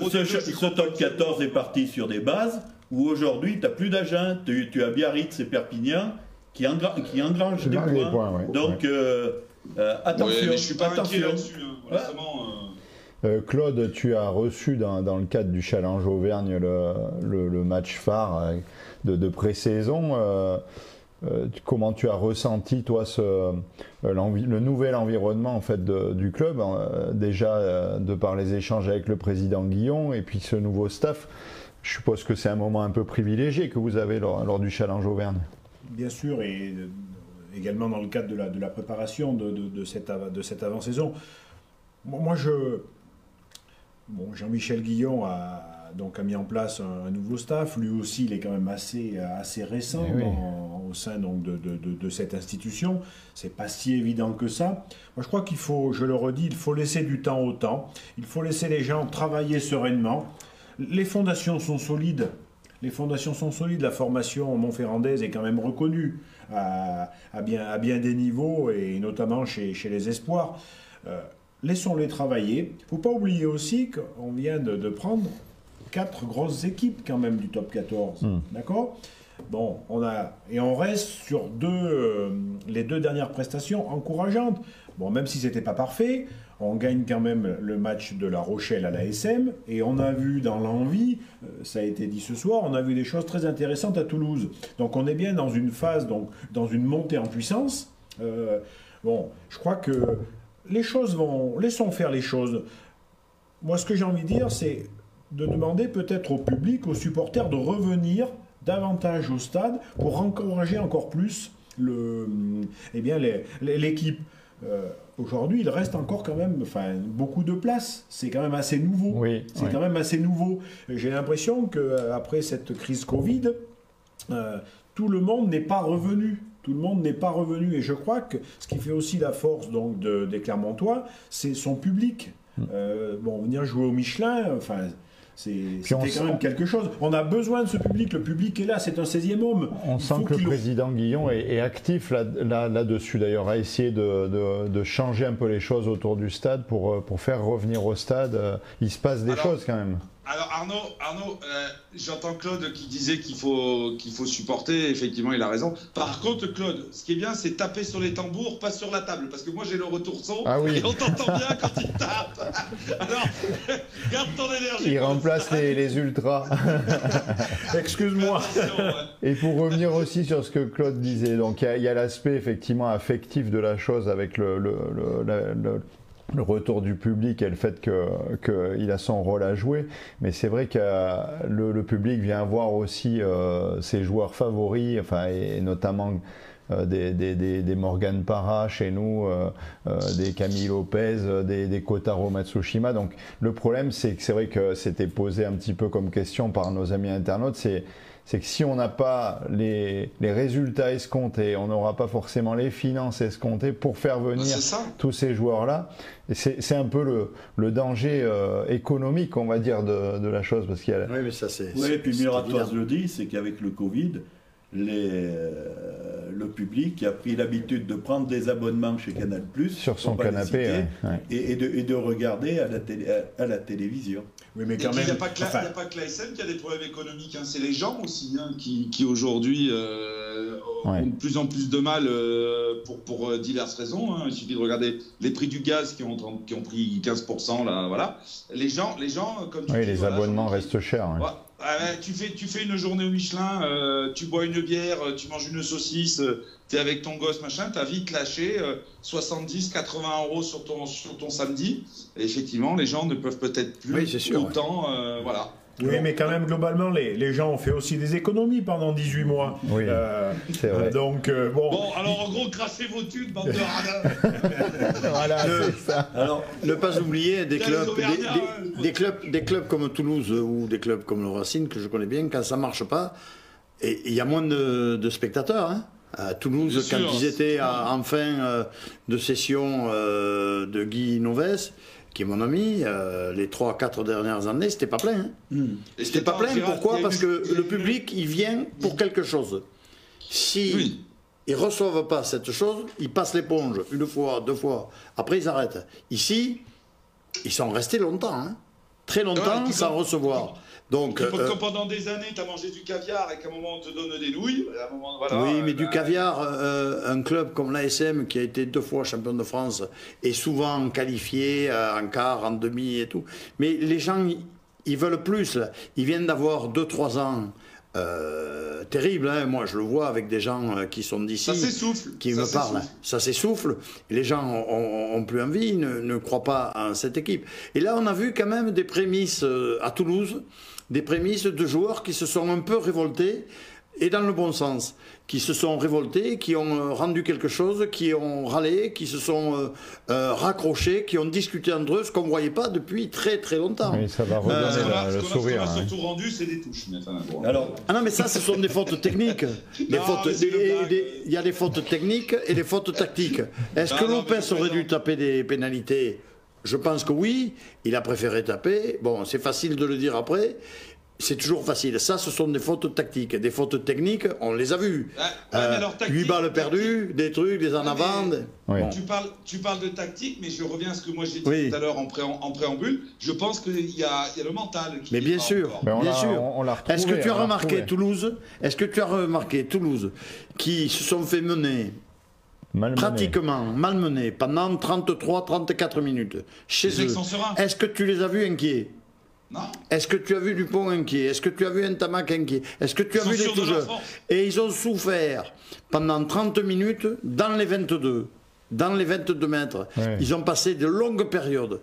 ce, top 14 est parti sur des bases où aujourd'hui tu n'as plus d'agents, tu, tu, as Biarritz et Perpignan qui, engra, qui engrangent des points. Donc attention. je suis pas attention. là-dessus. Hein, euh, Claude, tu as reçu dans, le cadre du Challenge Auvergne le, match phare euh, de, pré-saison. Euh, comment tu as ressenti toi le nouvel environnement en fait du club déjà de par les échanges avec le président Guillon et puis ce nouveau staff je suppose que c'est un moment un peu privilégié que vous avez lors, du Challenge Auvergne. Bien sûr et également dans le cadre de la, préparation de, cette, de cette avant-saison. Moi je Bon, Jean-Michel Guillon a, donc, a mis en place un, nouveau staff. Lui aussi, il est quand même assez, assez récent eh au sein donc, de, de, de, cette institution. C'est pas si évident que ça. Moi, je crois qu'il faut, je le redis, il faut laisser du temps au temps. Il faut laisser les gens travailler sereinement. Les fondations sont solides. Les fondations sont solides. La formation montferrandaise est quand même reconnue à, à, bien, à bien des niveaux, et notamment chez, chez les espoirs. Euh, laissons-les travailler. Il ne faut pas oublier aussi qu'on vient de, prendre quatre grosses équipes quand même du top 14. Hmm. D'accord? Bon, on a et on reste sur deux, euh, les deux dernières prestations encourageantes. Bon, même si c'était pas parfait, on gagne quand même le match de La Rochelle à la SM et on a vu dans l'envie, euh, ça a été dit ce soir, on a vu des choses très intéressantes à Toulouse. Donc on est bien dans une phase, donc dans une montée en puissance. Euh, bon, je crois que les choses vont. Laissons faire les choses. Moi, ce que j'ai envie de dire, c'est de demander peut-être au public, aux supporters, de revenir davantage au stade pour encourager encore plus le, eh bien, l'équipe. Euh, aujourd'hui, il reste encore quand même enfin, beaucoup de place. C'est quand même assez nouveau. Oui, c'est quand même assez nouveau. J'ai l'impression qu'après cette crise Covid, euh, tout le monde n'est pas revenu tout le monde n'est pas revenu. Et je crois que ce qui fait aussi la force donc de, des Clermontois, c'est son public. Hmm. Euh, bon, venir jouer au Michelin, enfin, c'était quand même quelque chose. On a besoin de ce public. Le public est là. C'est un 16e homme. On sent que le président Guillon est, actif là-dessus, là, d'ailleurs, à essayer de, de, changer un peu les choses autour du stade pour, euh, pour faire revenir au stade. Euh, il se passe des choses quand même. Alors Arnaud, Arnaud euh, j'entends Claude qui disait qu'il faut, qu'il faut supporter, effectivement il a raison. Par contre Claude, ce qui est bien c'est taper sur les tambours, pas sur la table, parce que moi j'ai le retour son ah et on t'entend bien quand il tape. Alors, garde ton énergie. Il remplace les, ultras. Excuse-moi. Et pour revenir aussi sur ce que Claude disait, donc il y a, l'aspect effectivement affectif de la chose avec le, le, le le retour du public et le fait qu'il a son rôle à jouer. Mais c'est vrai que le, public vient voir aussi euh, ses joueurs favoris, enfin, et, notamment euh, des, des, des, Morgan Parra chez nous, euh, des Camille Lopez, des, des Kotaro Matsushima. Donc le problème, c'est que c'est vrai que c'était posé un petit peu comme question par nos amis internautes, c'est c'est que si on n'a pas les, résultats escomptés, on n'aura pas forcément les finances escomptées pour faire venir tous ces joueurs-là. C'est un peu le, le danger euh, économique, on va dire, de, de la chose. Parce qu'il y a... Oui, mais ça c'est. Oui, et puis Muratoise le dit, c'est qu'avec le Covid, les, euh, le public qui a pris l'habitude de prendre des abonnements chez Canal+, Sur son les canapé, citer, ouais, ouais. Et, et de, et de regarder à la, télé- à, à la télévision. Oui, mais Et quand puis, Il n'y même. a pas que la- enfin, il y a pas que la SM qui a des problèmes économiques, hein, c'est les gens aussi hein, qui, qui aujourd'hui euh, ont de plus en plus de mal euh, pour, pour euh, diverses raisons. hein. Il suffit de regarder les prix du gaz qui ont, qui ont pris 15%. Là, voilà. Les gens, les gens comme tu Oui, dis, les voilà, abonnements restent chers. ouais. Tu, fais, tu fais une journée au Michelin, euh, tu bois une bière, euh, tu manges une saucisse, tu es avec ton gosse, machin, tu as vite lâché euh, 70, 80 euros sur ton, sur ton samedi. Et effectivement, les gens ne peuvent peut-être plus Oui, sûr, autant. euh, voilà. Oui, mais quand même, globalement, les, les gens ont fait aussi des économies pendant 18 mois. Oui, Euh, c'est vrai. donc, euh, bon. Bon, alors en gros, crachez vos thunes, bande de radins. voilà, Le- c'est ça. Alors, Ne pas oublier des clubs, des, des- des clubs, des clubs comme Toulouse ou des clubs comme le Racing que je connais bien, quand ça marche pas, et il y a moins de, de spectateurs. hein. À Toulouse, quand ils étaient à- en fin euh, de session euh, de Guy Noves, qui est mon ami, euh, les 3-4 dernières années, c'était pas plein. hein. Et C'était pas plein, Gérard, pourquoi? Parce que le public, il vient pour quelque chose. Si Oui. ils reçoivent pas cette chose, ils passent l'éponge une fois, deux fois. Après, ils arrêtent. Ici, ils sont restés longtemps, hein. très longtemps Ouais, sans recevoir. Donc, euh, quand pendant des années, tu as mangé du caviar et qu'à un moment, on te donne des nouilles, à un moment, voilà, oui, mais euh, du caviar, euh, un club comme l'ASM qui a été deux fois champion de France est souvent qualifié euh, en quart, en demi et tout. Mais les gens, ils- veulent plus. là. Ils viennent d'avoir deux, trois ans euh, terribles. hein. Moi, je le vois avec des gens qui sont d'ici. Ça s'essouffle. qui ça me parle. s'essouffle. Ça s'essouffle. Les gens ont, plus envie, ne, ne croient pas en cette équipe. Et là, on a vu quand même des prémices à Toulouse, des prémices de joueurs qui se sont un peu révoltés, et dans le bon sens, qui se sont révoltés, qui ont euh, rendu quelque chose, qui ont râlé, qui se sont euh, euh, raccrochés, qui ont discuté entre eux, ce qu'on ne voyait pas depuis très très longtemps. Oui, ça va Euh, redonner Ce qu'on a- la- ce le qu'on a- ce sourire. qu'on a hein. surtout rendu, c'est des touches. mais enfin, bon. alors Ah non, mais ça, ce sont des fautes techniques. Des Non, fautes- mais c'est des- le blague. des- Il y a des fautes techniques et des fautes tactiques. Est-ce que Lopez aurait dû taper des pénalités Je pense que oui. Il a préféré taper. Bon, c'est facile de le dire après. C'est toujours facile. Ça, ce sont des fautes tactiques. Des fautes techniques, on les a vues. Ouais, alors, tactique- 8 balles perdues, des trucs, des en avant. mais- des- Oui. Bon. Tu parles, tu parles de tactique, mais je reviens à ce que moi j'ai dit Oui. tout à l'heure en, pré- en préambule. Je pense qu'il y a, il y a le mental. Qui Mais bien sûr. on Bien sûr. on- on l'a retrouvé, Est-ce que tu as remarqué retrouvé. Toulouse? Est-ce que tu as remarqué Toulouse qui se sont fait mener Malmené. pratiquement malmenés pendant 33-34 minutes chez Les eux. Est-ce que tu les as vus inquiets? Non Est-ce que tu as vu Dupont inquiet? Est-ce que tu as vu Ntamak inquiet? Est-ce que tu as vu les force. Et ils ont souffert pendant 30 minutes dans les 22. Dans les 22 mètres. Ouais. Ils ont passé de longues périodes.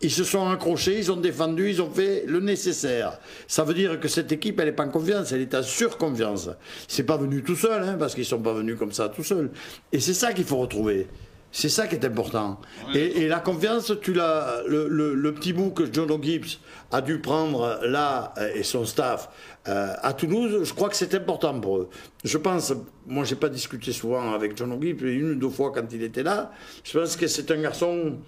Ils se sont accrochés, ils ont défendu, ils ont fait le nécessaire. Ça veut dire que cette équipe, elle n'est pas en confiance, elle est en surconfiance. C'est pas venu tout seul, hein, parce qu'ils sont pas venus comme ça tout seuls. Et c'est ça qu'il faut retrouver. C'est ça qui est important. Et, et la confiance, tu l'as, le, le- le petit bout que John O'Gibbs a dû prendre là euh, et son staff euh, à Toulouse, je crois que c'est important pour eux. Je pense, moi j'ai pas discuté souvent avec John O'Gibbs, une ou deux fois quand il était là, je pense que c'est un garçon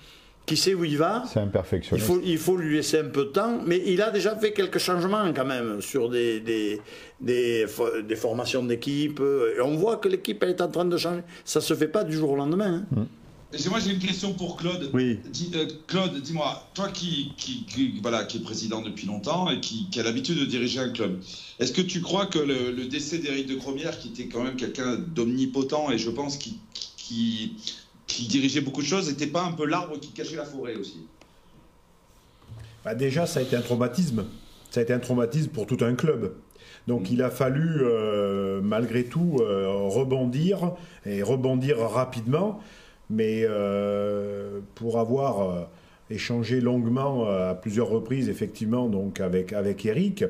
qui sait où il va. C'est un Il faut, il faut lui laisser un peu de temps, mais il a déjà fait quelques changements quand même sur des, des, des, des formations d'équipe. Et on voit que l'équipe elle est en train de changer. Ça se fait pas du jour au lendemain. hein. Et Moi j'ai une question pour Claude. Oui. Dis- euh, Claude, dis-moi, toi qui, qui, qui- voilà, qui est président depuis longtemps et qui, qui a l'habitude de diriger un club, est-ce que tu crois que le, le décès d'Éric de Cromière, qui était quand même quelqu'un d'omnipotent et je pense qui, qui, qui dirigeait beaucoup de choses, n'était pas un peu l'arbre qui cachait la forêt aussi Bah, déjà, ça a été un traumatisme. Ça a été un traumatisme pour tout un club. Donc il a fallu, euh, malgré tout, euh, rebondir et rebondir rapidement. Mais euh, pour avoir échangé longuement à plusieurs reprises, effectivement, donc avec, avec Eric,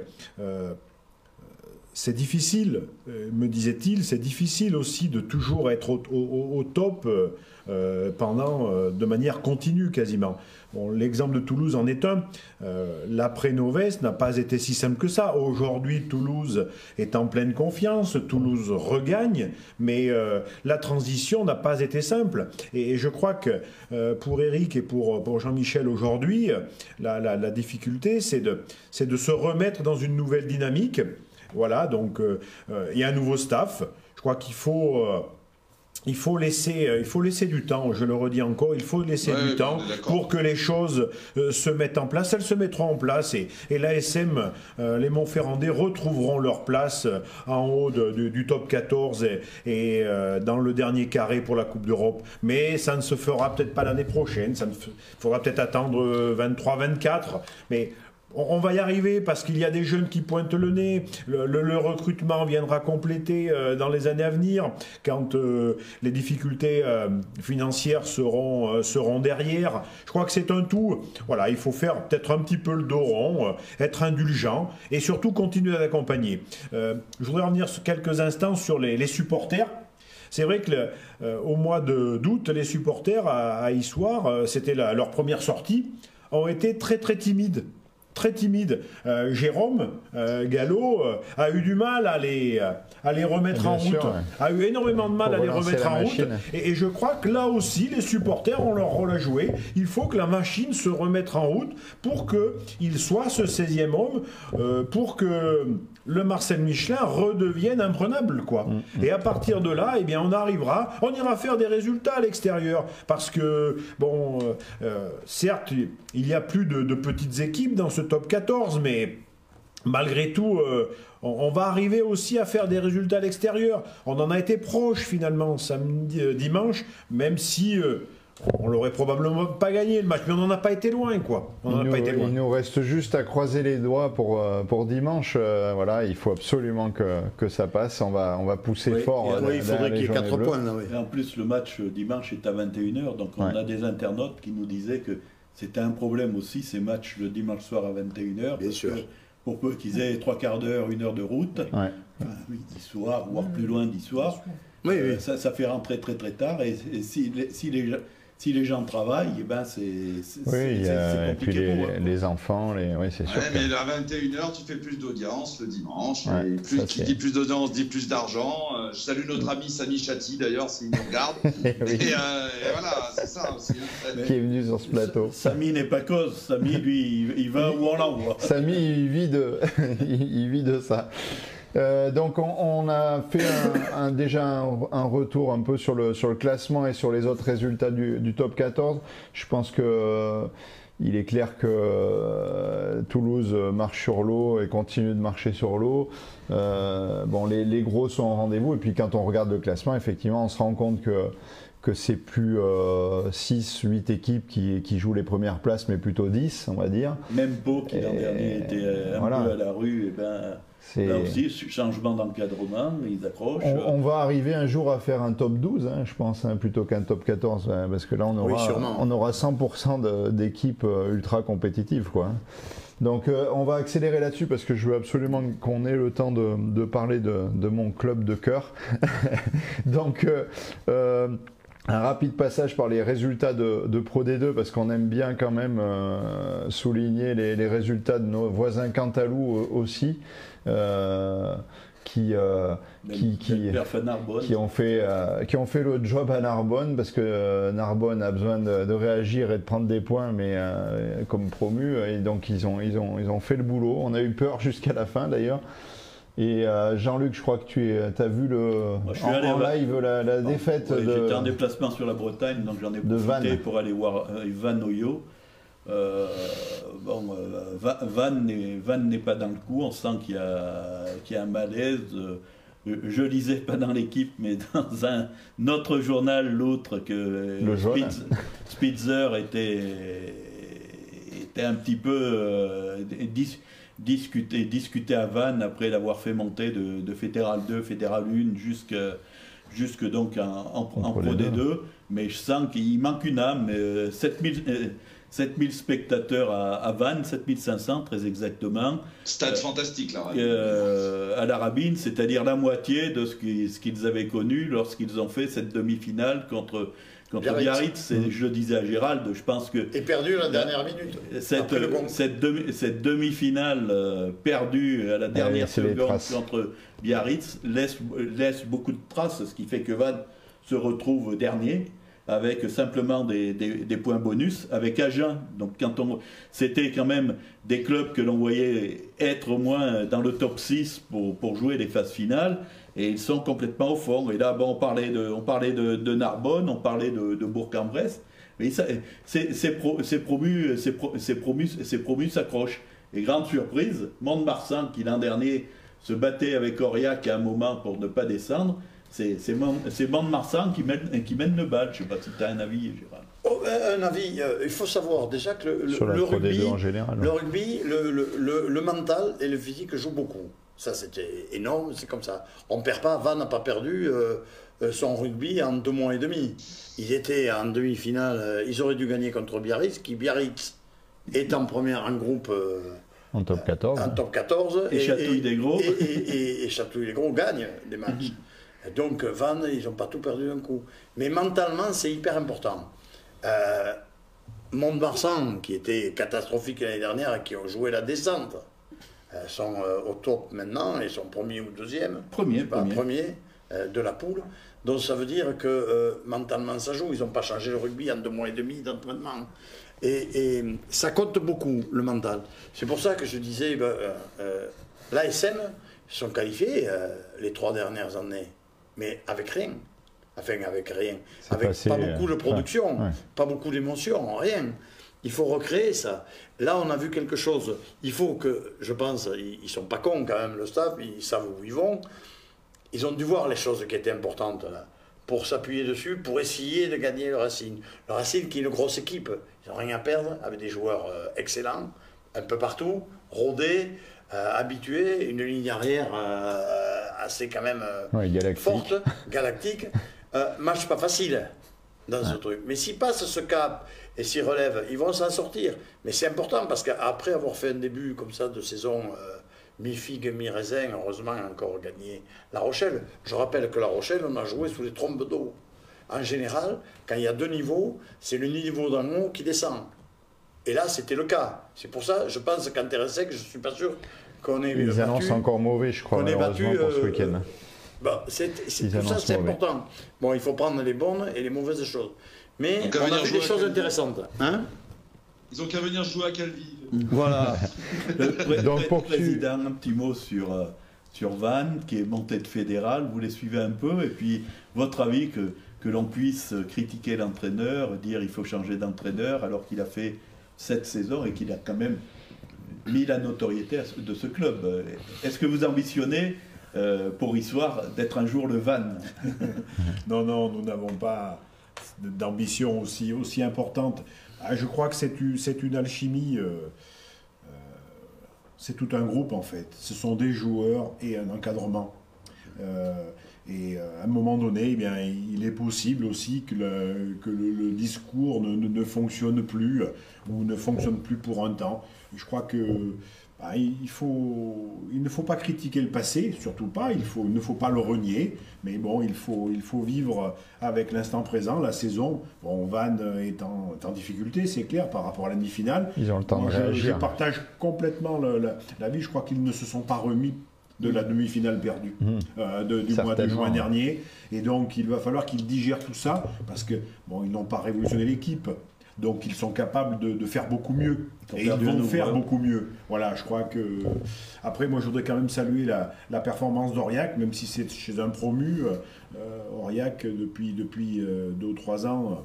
c'est difficile, euh, me disait-il, c'est difficile aussi de toujours être au, top euh, euh, pendant, de manière continue quasiment. L'exemple de Toulouse en est un. Euh, L'après-Novès n'a pas été si simple que ça. Aujourd'hui, Toulouse est en pleine confiance, Toulouse regagne, mais la transition n'a pas été simple. Et, je crois que pour Eric et pour, Jean-Michel aujourd'hui, la, difficulté, c'est de se remettre dans une nouvelle dynamique. Voilà, donc euh, euh, il y a un nouveau staff. je crois qu'il faut il faut laisser, euh, il faut laisser du temps. Je le redis encore, il faut laisser du temps pour que les choses euh, se mettent en place. Elles se mettront en place et, et l'ASM, euh, les Montferrandais retrouveront leur place en haut du top 14 et, dans le dernier carré pour la Coupe d'Europe. Mais ça ne se fera peut-être pas l'année prochaine. Ça ne faudra peut-être attendre 23-24. Mais on va y arriver parce qu'il y a des jeunes qui pointent le nez. Le, recrutement viendra compléter euh, dans les années à venir quand euh, les difficultés euh, financières seront, seront derrière. Je crois que c'est un tout. Voilà, il faut faire peut-être un petit peu le dos rond, être indulgent et surtout continuer à l'accompagner. je voudrais revenir quelques instants sur les, supporters. C'est vrai que au mois d'août, les supporters à, Issoire, c'était leur première sortie, ont été très très timides très timide. Euh, Jérôme euh, Gallo euh, a eu du mal à les, à les remettre en route, a eu énormément de mal à les remettre en route. Et, je crois que là aussi, les supporters ont leur rôle à jouer. Il faut que la machine se remette en route pour qu'il soit ce 16e homme, pour que le Marcel Michelin redevienne imprenable, quoi. Mm, mm. Et à partir de là, eh bien, on arrivera, on ira faire des résultats à l'extérieur, parce que, bon, certes, il y a plus de, de petites équipes dans ce top 14, mais malgré tout, euh, on, va arriver aussi à faire des résultats à l'extérieur. On en a été proche finalement samedi, euh, dimanche, même si euh, on l'aurait probablement pas gagné le match, mais on n'en a pas été loin, quoi. On il, nous, pas été loin. il nous reste juste à croiser les doigts pour, pour dimanche. voilà, il faut absolument que, que, ça passe. On va, on va pousser fort. Oui, il faudrait qu'il y ait 4 points. Et en plus, le match dimanche est à 21h, donc on a des internautes qui nous disaient que c'était un problème aussi, ces matchs le dimanche soir à 21h. Bien sûr. pour peu qu'ils aient trois quarts d'heure, une heure de route, ouais. oui, soir, voire plus loin d'histoire, oui, oui. Euh, ça, ça, fait rentrer très très tard. Et, si, si les, si les gens travaillent, eh ben c'est oui, et puis les, les, enfants, les... oui, c'est sûr. Ouais, mais à 21h, tu fais plus d'audience le dimanche. et plus, qui dit plus d'audience dit plus d'argent. Euh, je salue notre ami Samy Chati d'ailleurs, s'il nous regarde. et, euh, et, voilà, c'est ça aussi. Qui est venu sur ce plateau. Samy n'est pas cause. Samy, lui, il va où on l'envoie. Samy, il vit de, il vit de ça. Euh, donc on, a fait un, déjà un, retour un peu sur le, sur le classement et sur les autres résultats du, top 14. Je pense que euh, il est clair que euh, Toulouse marche sur l'eau et continue de marcher sur l'eau. bon, les, les, gros sont au rendez-vous et puis quand on regarde le classement, effectivement, on se rend compte que que c'est plus 6, 8 équipes qui, qui, jouent les premières places, mais plutôt 10, on va dire. Même Beau, qui l'an dernier était un peu à la rue, et eh ben, Là aussi, changement d'encadrement, ils accrochent. On, va arriver un jour à faire un top 12, hein, je pense, hein, plutôt qu'un top 14, hein, parce que là, on aura, on aura 100% d'équipes euh, ultra compétitives. Quoi. Donc, euh, on va accélérer là-dessus parce que je veux absolument qu'on ait le temps de, parler de, mon club de cœur. Donc, euh, un rapide passage par les résultats de, Pro D2 parce qu'on aime bien quand même souligner les, les, résultats de nos voisins Cantalou aussi. Euh, qui, euh, qui, qui, qui, ont fait, euh, qui ont fait le job à Narbonne parce que Narbonne a besoin de, réagir et de prendre des points, mais comme promu, et donc ils ont, ils, ont, ils ont fait le boulot. On a eu peur jusqu'à la fin d'ailleurs. Et Jean-Luc, je crois que tu as vu le, en, live la, défaite. J'étais en déplacement sur la Bretagne, donc j'en ai profité pour aller voir Ivan Oyo. Euh, bon, euh, Van n'est pas dans le coup, on sent qu'il y, y, a un malaise. Euh, je lisais pas dans l'équipe, mais dans un autre journal, l'autre que Spitzer était, était un petit peu discuté, discuté à Vannes après l'avoir fait monter de, de, Fédéral 2, Fédéral 1 jusque, jusque donc en, Pro D2. Mais je sens qu'il manque une âme. 7000 7000 spectateurs à, à Vannes, 7500 très exactement. Stade fantastique, là. Euh, à la Rabine, c'est-à-dire la moitié de ce qu'ils avaient connu lorsqu'ils ont fait cette demi-finale contre, contre Biarritz. Et je le disais à Gérald, je pense que. Et perdu à la dernière minute. Cette, cette, demi, cette demi-finale euh, perdue à la dernière seconde contre Biarritz laisse, laisse beaucoup de traces, ce qui fait que Vannes se retrouve dernier avec simplement des, points bonus, avec Agen. Donc c'était quand même des clubs que l'on voyait être au moins dans le top 6 pour, jouer les phases finales, et ils sont complètement au fond. Et là, on parlait de, Narbonne, on parlait de, Bourg-en-Bresse, mais c'est c'est promu, c'est promu s'accroche. Et grande surprise, Mont-de-Marsan, qui l'an dernier se battait avec Aurillac à un moment pour ne pas descendre, c'est Mont-de-Marsan qui mène, qui mène le bal. Je ne sais pas si tu as un avis, Gérald. Oh, euh, un avis, euh, il faut savoir déjà que le, le, rugby, en général, le, rugby le, mental et le physique jouent beaucoup. Ça, c'était énorme, c'est comme ça. On ne perd pas, Van n'a pas perdu euh, son rugby en deux mois et demi. Ils étaient en demi-finale, ils auraient dû gagner contre Biarritz, qui Biarritz est en première en groupe. en top 14. En top 14. Et, Chatouille des Gros. Et, et, Chatouille des Gros gagne des matchs. Donc Van, ils n'ont pas tout perdu d'un coup. Mais mentalement, c'est hyper important. Euh, Mont-de-Marsan, qui était catastrophique l'année dernière et qui ont joué la descente, euh, sont euh, au top maintenant et sont premiers ou deuxième. Premier, pas premier. Euh, de la poule. Donc ça veut dire que mentalement ça joue. Ils n'ont pas changé le rugby en deux mois et demi d'entraînement. Et, ça compte beaucoup, le mental. C'est pour ça que je disais, ben, l'ASM sont qualifiés les trois dernières années mais avec rien. Enfin, avec rien. Avec pas beaucoup de production, pas beaucoup d'émotion, rien. Il faut recréer ça. Là, on a vu quelque chose. Il faut que, je pense, ils, sont pas cons quand même, le staff, ils savent où ils vont. Ils ont dû voir les choses qui étaient importantes là, pour s'appuyer dessus, pour essayer de gagner le Racing. Le Racing qui est une grosse équipe, ils n'ont rien à perdre, avec des joueurs euh, excellents, un peu partout, rodés, euh, habitués, une ligne arrière. Euh, assez quand même euh, forte, galactique. Euh, match pas facile dans ce truc. Mais s'ils passent ce cap et s'ils relèvent, ils vont s'en sortir. Mais c'est important parce qu'après avoir fait un début comme ça de saison euh, mi-figue, mi-raisin, heureusement encore gagné La Rochelle. Je rappelle que La Rochelle, on a joué sous les trompes d'eau. En général, quand il y a deux niveaux, c'est le niveau d'en haut qui descend. Et là, c'était le cas. C'est pour ça, je pense qu'en terrain sec, je ne suis pas sûr ils annoncent encore mauvais, je crois, malheureusement, pour ce euh, week-end. Bah, c'est, tout ça, c'est important. Bon, il faut prendre les bonnes et les mauvaises choses. Mais on a vu des choses intéressantes. Hein? Ils ont qu'à venir jouer à Calvi. Voilà. Donc, pour président, un petit mot sur, euh, sur Van, qui est monté de fédéral. Vous les suivez un peu. Et puis, votre avis que, que l'on puisse critiquer l'entraîneur, dire il faut changer d'entraîneur, alors qu'il a fait cette saison et qu'il a quand même mis la notoriété de ce club. Est-ce que vous ambitionnez euh, pour Histoire d'être un jour le Van? Non, non, nous n'avons pas d'ambition aussi, aussi importante. Ah, je crois que c'est une alchimie. Euh, euh, c'est tout un groupe en fait. Ce sont des joueurs et un encadrement. Et à un moment donné, eh bien, il est possible aussi que le, que le, discours ne, ne, fonctionne plus ou ne fonctionne plus pour un temps. Je crois que bah, il, faut, il ne faut pas critiquer le passé, surtout pas, il, faut, ne faut pas le renier, mais bon, il faut, il faut vivre avec l'instant présent, la saison. Bon, Van est en, difficulté, c'est clair, par rapport à la demi-finale. Ils ont le temps de je, je, partage complètement la, vie, je crois qu'ils ne se sont pas remis de la demi-finale perdue mmh. euh, du mois de juin dernier. Et donc, il va falloir qu'ils digèrent tout ça, parce que, bon, ils n'ont pas révolutionné l'équipe, donc ils sont capables de, faire beaucoup mieux. Et ils vont faire beaucoup mieux. Voilà, je crois que. Après, moi, je voudrais quand même saluer la, performance d'Aurillac, même si c'est chez un promu. Euh, Aurillac, depuis, depuis euh, deux ou trois ans,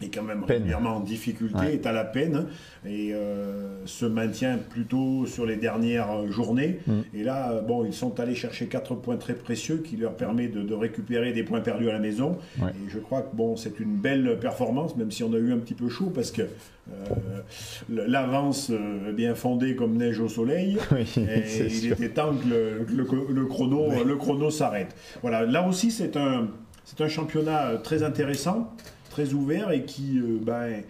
est quand même régulièrement en difficulté, est à la peine et euh, se maintient plutôt sur les dernières journées. Mm. Et là, euh, bon, ils sont allés chercher quatre points très précieux qui leur permet de, récupérer des points perdus à la maison. Et je crois que bon, c'est une belle performance, même si on a eu un petit peu chaud parce que euh, l'avance bien fondée comme neige au soleil. et il était temps que le, chrono, le chrono s'arrête. Voilà, là aussi c'est un, c'est un championnat très intéressant très ouvert et qui, euh, ben,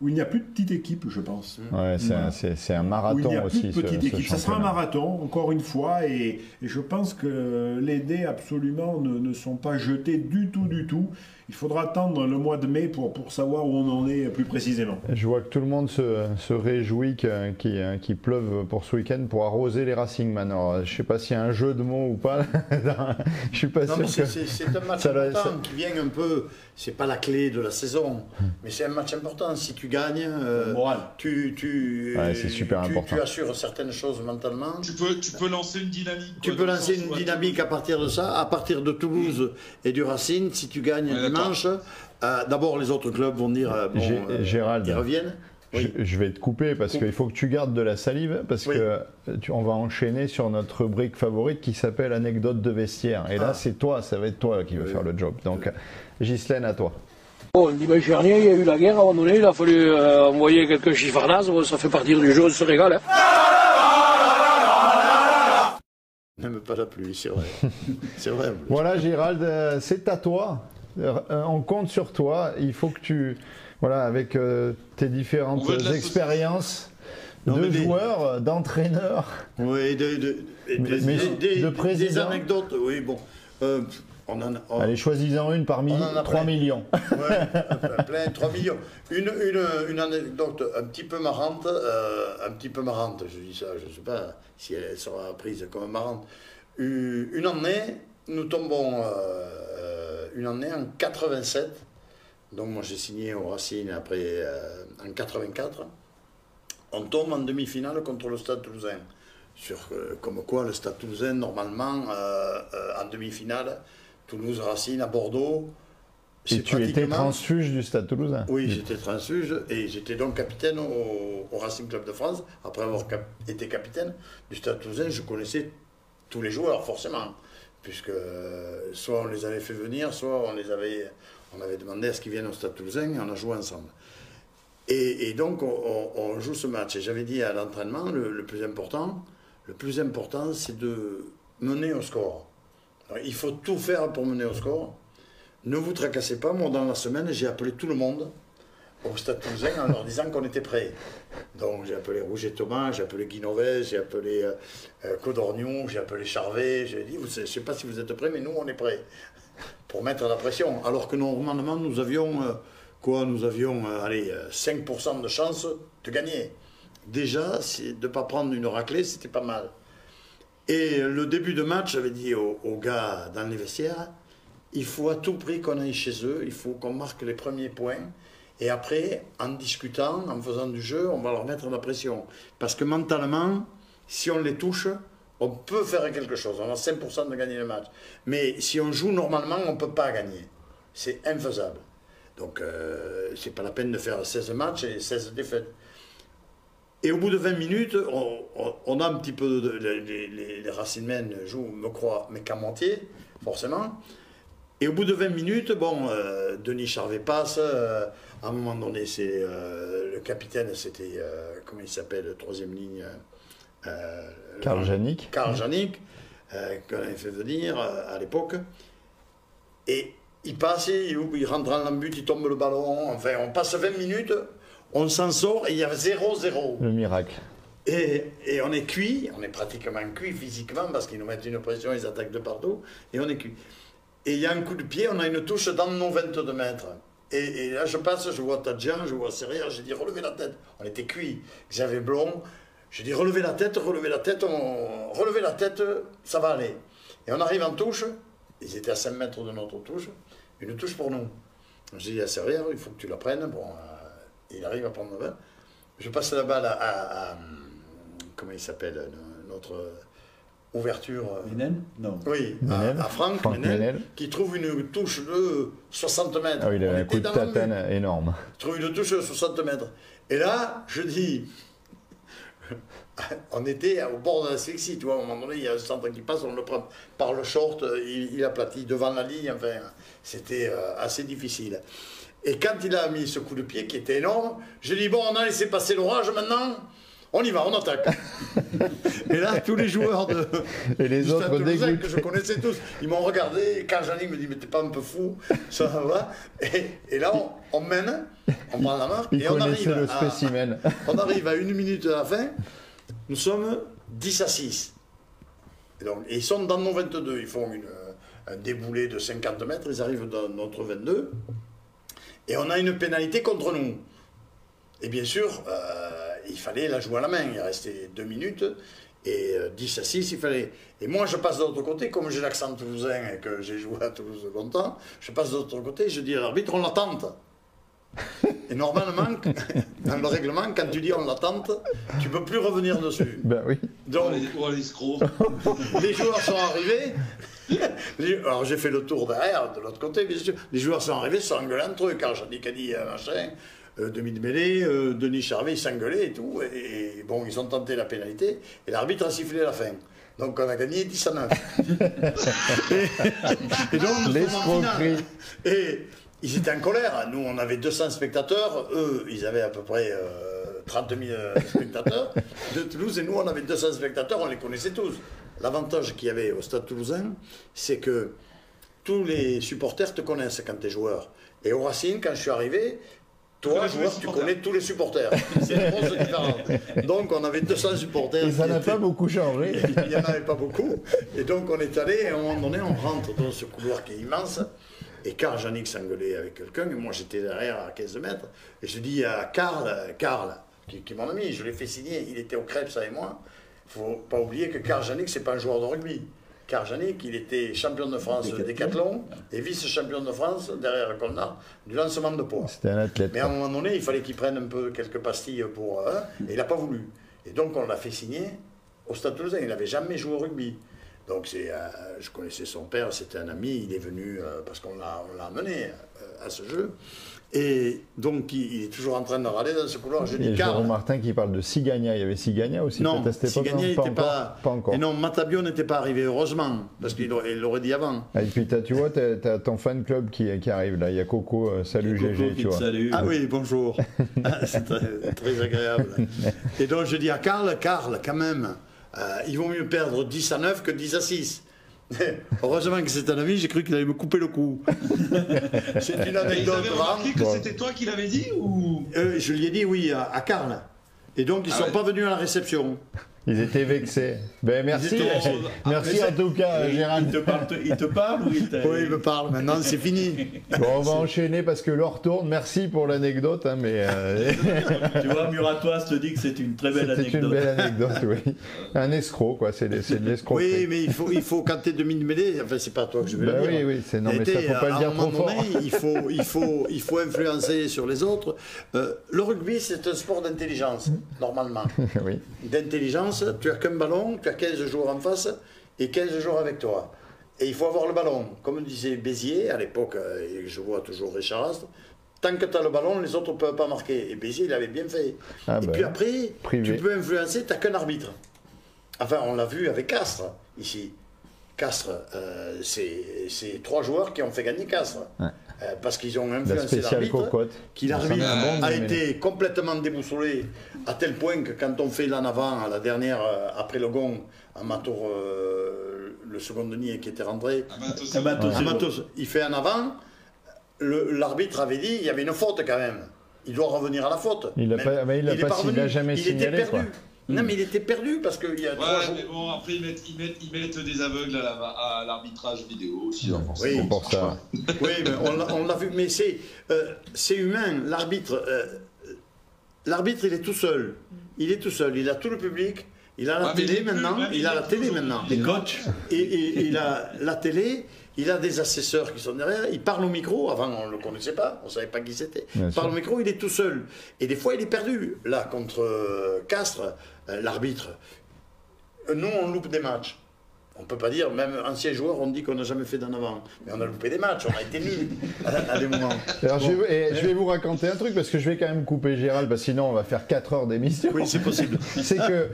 où il n'y a plus de petite équipe, je pense. Ouais, c'est un, marathon il n'y a plus De petite équipe. ça sera un marathon, encore une fois, et, je pense que les dés absolument ne, ne, sont pas jetés du tout, du tout. Il faudra attendre le mois de mai pour, pour savoir où on en est plus précisément. Je vois que tout le monde se, se réjouit qu'il qui pleuve pour ce week-end pour arroser les Racing Man. Alors, je sais pas s'il y a un jeu de mots ou pas. je suis pas Non, sûr mais c'est- que c'est c'est un match ça important ça- qui vient un peu. C'est pas la clé de la saison, mais c'est un match important. Si tu gagnes, euh, Moral. tu, tu, Ouais, c'est super tu- important. tu assures certaines choses mentalement. Tu peux, tu peux lancer une dynamique. Tu quoi, peux lancer une dynamique à partir de ça, à partir de Toulouse et du Racing. Si tu gagnes Ouais, euh, d'abord les autres clubs vont dire euh, bon, euh, Gérald. ils reviennent. Oui. Je, je vais te couper parce qu'il faut que tu gardes de la salive parce Oui. que tu- on va enchaîner sur notre rubrique favorite qui s'appelle anecdote de vestiaire. Et là, Ah. c'est toi, ça va être toi qui va Oui. faire le job. Donc, Ghislaine, à toi. Bon, dimanche dernier, il y a eu la guerre, à un moment donné, il a fallu euh, envoyer quelques chiffardasses, bon, ça fait partie du jeu, on se régale. hein. Même pas la pluie, c'est vrai. c'est vrai. Voilà, Gérald, euh, c'est à toi. Euh, on compte sur toi. Il faut que tu, voilà, avec euh, tes différentes expériences Non, de mais des- joueurs, d'entraîneurs. Oui, de, de, Mais- des- mais des- de des président. anecdotes. Oui, bon. Euh, on en a. on- Allez, choisis-en une parmi On en a 3 plein. millions. Ouais, plein, 3 millions. Une, une, une anecdote un petit peu marrante, euh, un petit peu marrante, je dis ça, je ne sais pas si elle sera prise comme marrante. Une année, nous tombons, euh, une année en 87, donc moi j'ai signé au Racine après, euh, en 84, on tombe en demi-finale contre le Stade Toulousain. Sur, euh, comme quoi le Stade Toulousain, normalement, euh, en demi-finale, Toulouse-Racine à Bordeaux, Et tu étais transfuge du Stade Toulousain. oui, j'étais transfuge et j'étais donc capitaine au, au Racing Club de France. Après avoir cap- été capitaine du Stade Toulousain, je connaissais tous les joueurs, forcément, puisque euh, soit on les avait fait venir, soit on les avait, on avait demandé à ce qu'ils viennent au Stade Toulousain et on a joué ensemble. Et, donc, on, joue ce match. Et j'avais dit à l'entraînement, le, plus important, le plus important, c'est de mener au score. Il faut tout faire pour mener au score. Ne vous tracassez pas, moi dans la semaine, j'ai appelé tout le monde au Stade Toulousain en leur disant qu'on était prêts. Donc j'ai appelé Rouget Thomas, j'ai appelé Guinovès, j'ai appelé euh, euh, Codorniou, j'ai appelé Charvet, j'ai dit, je ne sais pas si vous êtes prêts, mais nous on est prêts pour mettre la pression. Alors que normalement nous avions, euh, quoi, nous avions, euh, allez, euh, 5% de chance de gagner. Déjà, de ne pas prendre une raclée, c'était pas mal. Et le début de match, j'avais dit aux, aux gars dans les vestiaires, il faut à tout prix qu'on aille chez eux, il faut qu'on marque les premiers points. Et après, en discutant, en faisant du jeu, on va leur mettre la pression. Parce que mentalement, si on les touche, on peut faire quelque chose. On a 5% de gagner le match. Mais si on joue normalement, on ne peut pas gagner. C'est infaisable. Donc, euh, c'est pas la peine de faire 16 matchs et 16 défaites. Et au bout de 20 minutes, on, a un petit peu de. Les, les, Racingmen jouent, me croient, mais qu'à moitié, forcément. Et au bout de 20 minutes, bon, euh, Denis Charvet passe. euh, à un moment donné, c'est euh, le capitaine, c'était. euh, comment il s'appelle, le troisième ligne euh, Karl Janik. Karl Janik, qu'on avait fait venir à l'époque. Et il passe, il, il rentre dans l'embut, il tombe le ballon. Enfin, on passe 20 minutes, on s'en sort et il y a 0-0. Le miracle. Et, et on est cuit, on est pratiquement cuit physiquement parce qu'ils nous mettent une pression, ils attaquent de partout, et on est cuit. Et il y a un coup de pied, on a une touche dans nos 22 mètres. Et, là, je passe, je vois Tadjian, je vois Serrière, j'ai dit relevez la tête. On était cuit. Xavier Blond, j'ai dit relevez la tête, relevez la tête, relevez la tête, ça va aller. Et on arrive en touche, ils étaient à 5 mètres de notre touche, une touche pour nous. J'ai dit à Serrière, il faut que tu la prennes. Bon, euh, il arrive à prendre la balle. Je passe la balle à, à- comment il s'appelle, euh, notre ouverture. euh, Non. oui, à, à Franck, qui trouve une touche de 60 mètres. Ah oui, il On avait un coup de tatane énorme. Il trouve une touche de 60 mètres. Et là, je dis, on était au bord de l'asphyxie, tu vois, à un moment donné, il y a un centre qui passe, on le prend par le short, il, il aplatit devant la ligne, enfin, c'était euh, assez difficile. Et quand il a mis ce coup de pied qui était énorme, j'ai dit, bon, on a laissé passer l'orage maintenant, on y va, on attaque. et là, tous les joueurs de, Et les du Stade autres Toulousain, que je connaissais tous, ils m'ont regardé, et quand me dit, mais t'es pas un peu fou, ça va. Et, et là, on, on mène, on prend la marque, Il et on arrive, le à, spécimen. on arrive à une minute de la fin, nous sommes 10 à 6. Et, donc, ils sont dans nos 22, ils font une, un déboulé de 50 mètres, ils arrivent dans notre 22, et on a une pénalité contre nous. Et bien sûr, euh, il fallait la jouer à la main, il restait deux minutes, et euh, 10 à 6, il fallait. Et moi, je passe de l'autre côté, comme j'ai l'accent toulousain et que j'ai joué à Toulouse longtemps, je passe de l'autre côté, je dis à l'arbitre, on l'attente. Et normalement, dans le règlement, quand tu dis on l'attente, tu peux plus revenir dessus. Ben oui. Donc, Oh, les, oh, les joueurs sont arrivés. Les- alors j'ai fait le tour derrière, de l'autre côté, bien sûr. Les joueurs sont arrivés, se sont engueulés entre eux. Quand Jean-Nic a dit euh, machin, euh, Demi de mêlée, euh, Denis Charvet, ils s'engueulaient et tout. Et, et bon, ils ont tenté la pénalité. Et l'arbitre a sifflé la fin. Donc on a gagné 10 à 9. et, et donc nous. Et ils étaient en colère. Nous, on avait 200 spectateurs. Eux, ils avaient à peu près euh, 30 000 spectateurs de Toulouse. Et nous, on avait 200 spectateurs. On les connaissait tous. L'avantage qu'il y avait au stade toulousain, c'est que tous les supporters te connaissent quand tu es joueur. Et au Racing, quand je suis arrivé, toi, joueur, tu supporters. connais tous les supporters. C'est une grosse différence. Donc, on avait 200 supporters. Qui n'a étaient- pas beaucoup changé. il n'y en avait pas beaucoup. Et donc on est allé, et à un moment donné, on rentre dans ce couloir qui est immense. Et Karl Janik s'engueulait avec quelqu'un, et moi j'étais derrière à 15 mètres. Et je dis à Karl, Karl, qui, qui est mon ami, je l'ai fait signer, il était au Crêpes avec moi. Il ne faut pas oublier que Karl Janik, ce n'est pas un joueur de rugby. Karl Janik, il était champion de France décathlon et vice-champion de France derrière Colnard du lancement de poids. C'était un athlète. Mais à un moment donné, il fallait qu'il prenne un peu quelques pastilles pour. euh, et il n'a pas voulu. Et donc, on l'a fait signer au Stade Toulousain. Il n'avait jamais joué au rugby. Donc, c'est, euh, je connaissais son père, c'était un ami. Il est venu euh, parce qu'on l'a, on l'a amené euh, à ce jeu. Et donc, il, est toujours en train de râler dans ce couloir. Je Il y dis, a Jérôme Karl. Martin qui parle de Sigagna. Il y avait Sigagna aussi Non, Sigagna n'était pas, pas. encore. Pas encore. Et non, Matabio n'était pas arrivé, heureusement, parce qu'il aurait- il l'aurait dit avant. Ah, Et puis t'as- tu vois, t'as as ton fan club qui, qui arrive là. Il y a Coco, euh, salut Coco GG, qui tu vois. salue. Ah oui, bonjour. Ah, C'est très, très agréable. Et donc je dis à Karl, Karl, quand même, euh, il vaut mieux perdre 10 à 9 que 10 à 6. Heureusement que c'est un ami, j'ai cru qu'il allait me couper le cou. c'est une anecdote. remarqué que c'était toi qui l'avais dit ou? Euh, je lui ai dit oui à, à Karl. Et donc ils ne Ah sont ouais. pas venus à la réception. Ils étaient vexés. Ben merci, étaient- merci en tout cas, Il Gérald. te parle, il te parle ou il Oui, il me parle, maintenant c'est fini. Bon, on va enchaîner parce que l'heure tourne. Merci pour l'anecdote, hein, mais euh, Tu vois, Muratoise te dit que c'est une très belle c'était une anecdote. belle anecdote, oui. Un escroc, quoi. C'est de, c'est de l'escroquerie. Oui, mais il faut, il faut quand tu es demi-mêlée, enfin c'est pas toi que je vais Bah le dire. oui, oui, c'est- non, mais ça, faut pas le dire trop fort. donné, il faut, il, faut, il faut influencer sur les autres. Euh, le rugby, c'est un sport d'intelligence, normalement. oui. D'intelligence, tu as qu'un ballon, tu as 15 joueurs en face et 15 joueurs avec toi. Et il faut avoir le ballon. Comme disait Béziers, à l'époque, euh, et je vois toujours Richard Astre, tant que tu as le ballon, les autres ne peuvent pas marquer. Et Béziers, il avait bien fait. Ah et ben, puis après, privé. tu peux influencer, tu n'as qu'un arbitre. Enfin, on l'a vu avec Castres, ici. Castres, euh, c'est c'est trois joueurs qui ont fait gagner Castres. Euh, parce qu'ils ont influencé l'arbitre. Qui l'arbitre a été complètement déboussolé à tel point que quand on fait l'en avant, à la dernière, euh, après le gong, à Matour, euh, le second denier qui était rentré, à. Matos, il fait en avant, le- l'arbitre avait dit il y avait une faute quand même. Il doit revenir à la faute. Il l'a pas- mais il l'a est pas- il revenu. l'a jamais il était signalé, perdu. quoi. Non, mais il était perdu parce qu'il y a trois Ouais, jours. mais bon, après ils mettent, ils mettent, ils mettent des aveugles à la- à l'arbitrage vidéo aussi. hein, Oui, pour ça. Oui, mais on l'a- vu, mais c'est euh, c'est humain. L'arbitre, euh, l'arbitre, il est tout seul. Il est tout seul. Il a tout le public. Il a la Ah, télé plus- maintenant. il il a la télé maintenant. Les coachs Et, et- il a la télé. Il a des assesseurs qui sont derrière. Il parle au micro. Avant, on ne le connaissait pas. On ne savait pas qui c'était. Il parle au micro. Il est tout seul. Et des fois, il est perdu. Là, contre euh, Castres, l'arbitre. Euh, Nous, on loupe des matchs. On ne peut pas dire, même anciens joueurs, on dit qu'on n'a jamais fait d'en avant. Mais on a loupé des matchs, on a été nuls à, à des moments. Alors, je, vais, et je vais vous raconter un truc parce que je vais quand même couper Gérald, parce que sinon on va faire 4 heures d'émission. Oui, c'est possible. C'est que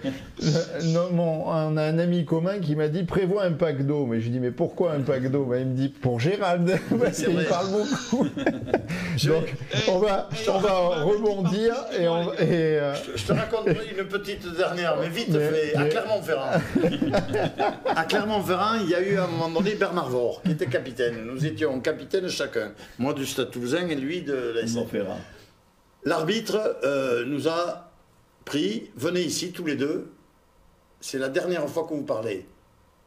non, mon- on a un ami commun qui m'a dit prévois un pack d'eau. Mais je lui dis mais pourquoi un pack d'eau? Ben, Il me dit pour Gérald, parce qu'il parle beaucoup. Donc on va, on va rebondir et on et, euh, Je te raconte une petite dernière, mais vite Mais- à Clermont-Ferrand. À Clermont-Ferrand, il y a eu à un moment donné Bernard Vore, qui était capitaine. Nous étions capitaines chacun. Moi du Stade Toulousain et lui de la. L'arbitre euh, nous a pris, venez ici tous les deux, c'est la dernière fois que vous parlez.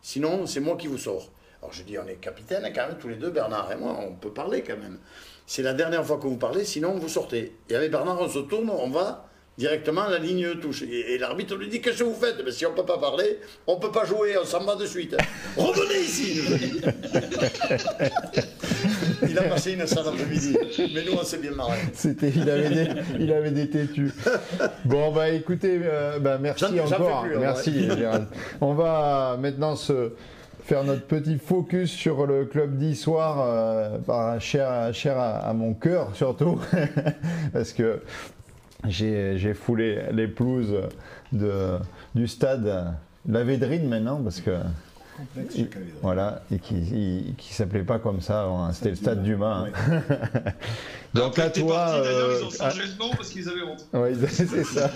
Sinon, c'est moi qui vous sors. Alors je dis, on est capitaine quand même, tous les deux, Bernard et moi, on peut parler quand même. C'est la dernière fois que vous parlez, sinon vous sortez. Et avec Bernard, on se tourne, on va directement à la ligne touche. Et, et l'arbitre lui dit, qu'est-ce que vous faites? Mais si on ne peut pas parler, on ne peut pas jouer, on s'en va de suite. Revenez ici. Il a passé une sale après-midi. Mais nous, on s'est bien marré. C'était, il avait des, il avait des têtus. Bon, bah écoutez, euh, bah, merci encore. plus, en merci, Gérald. On va maintenant se faire notre petit focus sur le club d'Issoire, euh, bah, cher, cher à, à mon cœur surtout, parce que j'ai, foulé les pelouses de, du stade, la Védrine maintenant, parce que Complexe, Il- voilà, et qui, qui s'appelait pas comme ça, avant, hein, c'était le stade Dumas. hein. Donc à Après, t'es toi. euh, ils ont changé le nom parce qu'ils avaient honte. Oui, c'est ça.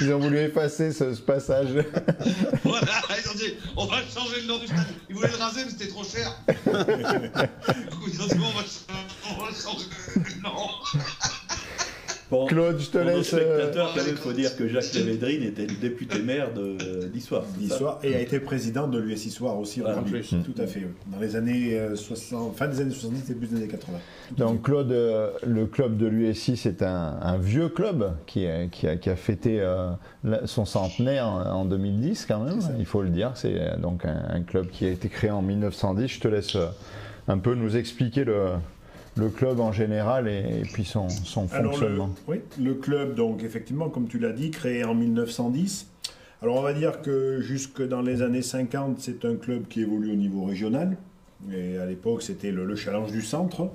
Ils ont voulu effacer ce, ce passage. Voilà, ils ont dit, on va changer le nom du stade. Ils voulaient le raser, mais c'était trop cher. du coup, ils ont dit, bon, on va changer le nom. Bon, Claude, je te pour nos laisse. euh, spectateurs, quand même, il faut dire que Jacques Lévédrine était le député maire de- d'Issoire. ça d'Histoire et a été président de l'US Histoire aussi en plus. Tout à fait. Dans les années euh, 60, fin des années 70 début des années 80. Tout Donc Claude, euh, le club de l'USI, c'est un, un vieux club qui, a- qui a, qui a fêté euh, son centenaire en 2010 quand même, il faut le dire. C'est euh, donc un, un club qui a été créé en 1910. Je te laisse euh, un peu nous expliquer le, le club en général et, et puis son, son Alors, le, fonctionnement. oui, le club, donc effectivement, comme tu l'as dit, créé en 1910. Alors on va dire que jusque dans les années 50, c'est un club qui évolue au niveau régional. Et à l'époque, c'était le, le challenge du centre.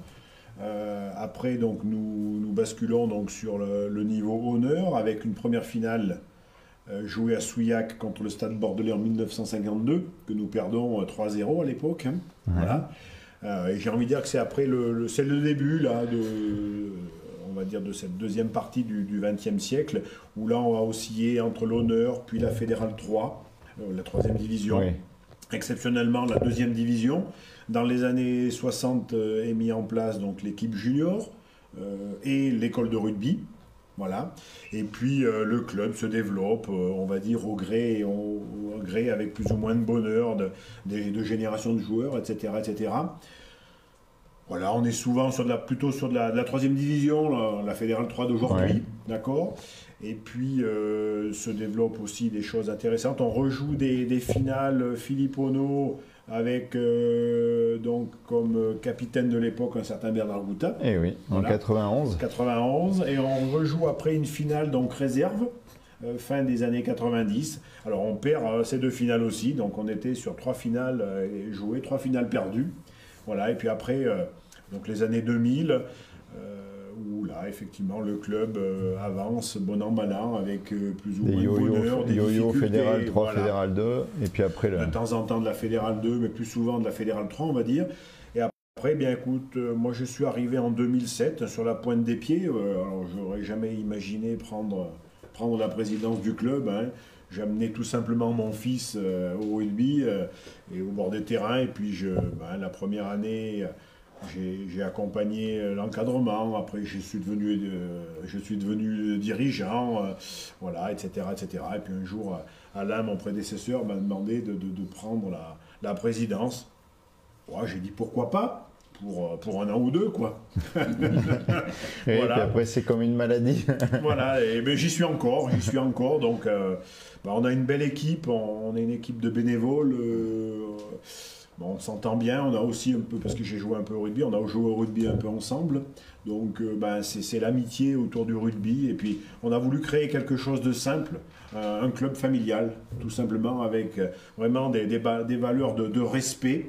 Euh, après, donc, nous, nous basculons donc sur le, le niveau honneur avec une première finale euh, jouée à Souillac contre le Stade Bordelais en 1952, que nous perdons euh, 3-0 à l'époque. hein. Voilà. Euh, et j'ai envie de dire que c'est après le, le- c'est le début là de on va dire de cette deuxième partie du XXe siècle où là on va osciller entre l'honneur puis la fédérale 3, euh, la troisième division, Oui. exceptionnellement la deuxième division. Dans les années 60 euh, est mis en place donc l'équipe junior euh, et l'école de rugby. Voilà. Et puis euh, le club se développe, euh, on va dire, au gré, au, au gré avec plus ou moins de bonheur de, des- de générations de joueurs, etc. etc. Voilà, on est souvent sur de la, plutôt sur de la, de la troisième division, la, la fédérale 3 d'aujourd'hui, Ouais. d'accord Et puis euh, se développent aussi des choses intéressantes. On rejoue des, des finales Philippe Ono avec euh, donc comme euh, capitaine de l'époque un certain Bernard Gouta. Eh oui, en Voilà. 91. 91 et on rejoue après une finale donc réserve euh, fin des années 90. Alors on perd euh, ces deux finales aussi, donc on était sur trois finales et jouées, trois finales perdues. Voilà, et puis après donc les années 2000 euh, où là effectivement le club euh, avance bon an mal an avec euh, plus ou Des moins de bonheur, des yo-yo fédéral 3, voilà. fédéral 2, et puis après. De temps en temps de la Fédérale 2, mais plus souvent de la Fédérale 3, on va dire. Et après, bien écoute, euh, moi je suis arrivé en 2007 sur la pointe des pieds. euh, alors, j'aurais jamais imaginé prendre, prendre la présidence du club. hein. J'amenais tout simplement mon fils euh, au rugby et au bord des terrains. Et puis, je, ben, la première année, j'ai- accompagné euh, l'encadrement. Après, je suis devenu, euh, je suis devenu dirigeant, euh, voilà, etc., etc. Et puis un jour, Alain, mon prédécesseur, m'a demandé de, de- de prendre la, la présidence. Ouais, j'ai dit pourquoi pas? Pour, pour un an ou deux, quoi. Et voilà. puis après, c'est comme une maladie. voilà, et ben, j'y suis encore, j'y suis encore. Donc, euh, ben, on a une belle équipe, on, on est une équipe de bénévoles. On s'entend bien, on a aussi un peu, parce que j'ai joué un peu au rugby, on a joué au rugby un peu ensemble. Donc, euh, ben, c'est l'amitié autour du rugby. Et puis, on a voulu créer quelque chose de simple, euh, un club familial, tout simplement, avec euh, vraiment des, valeurs de, respect.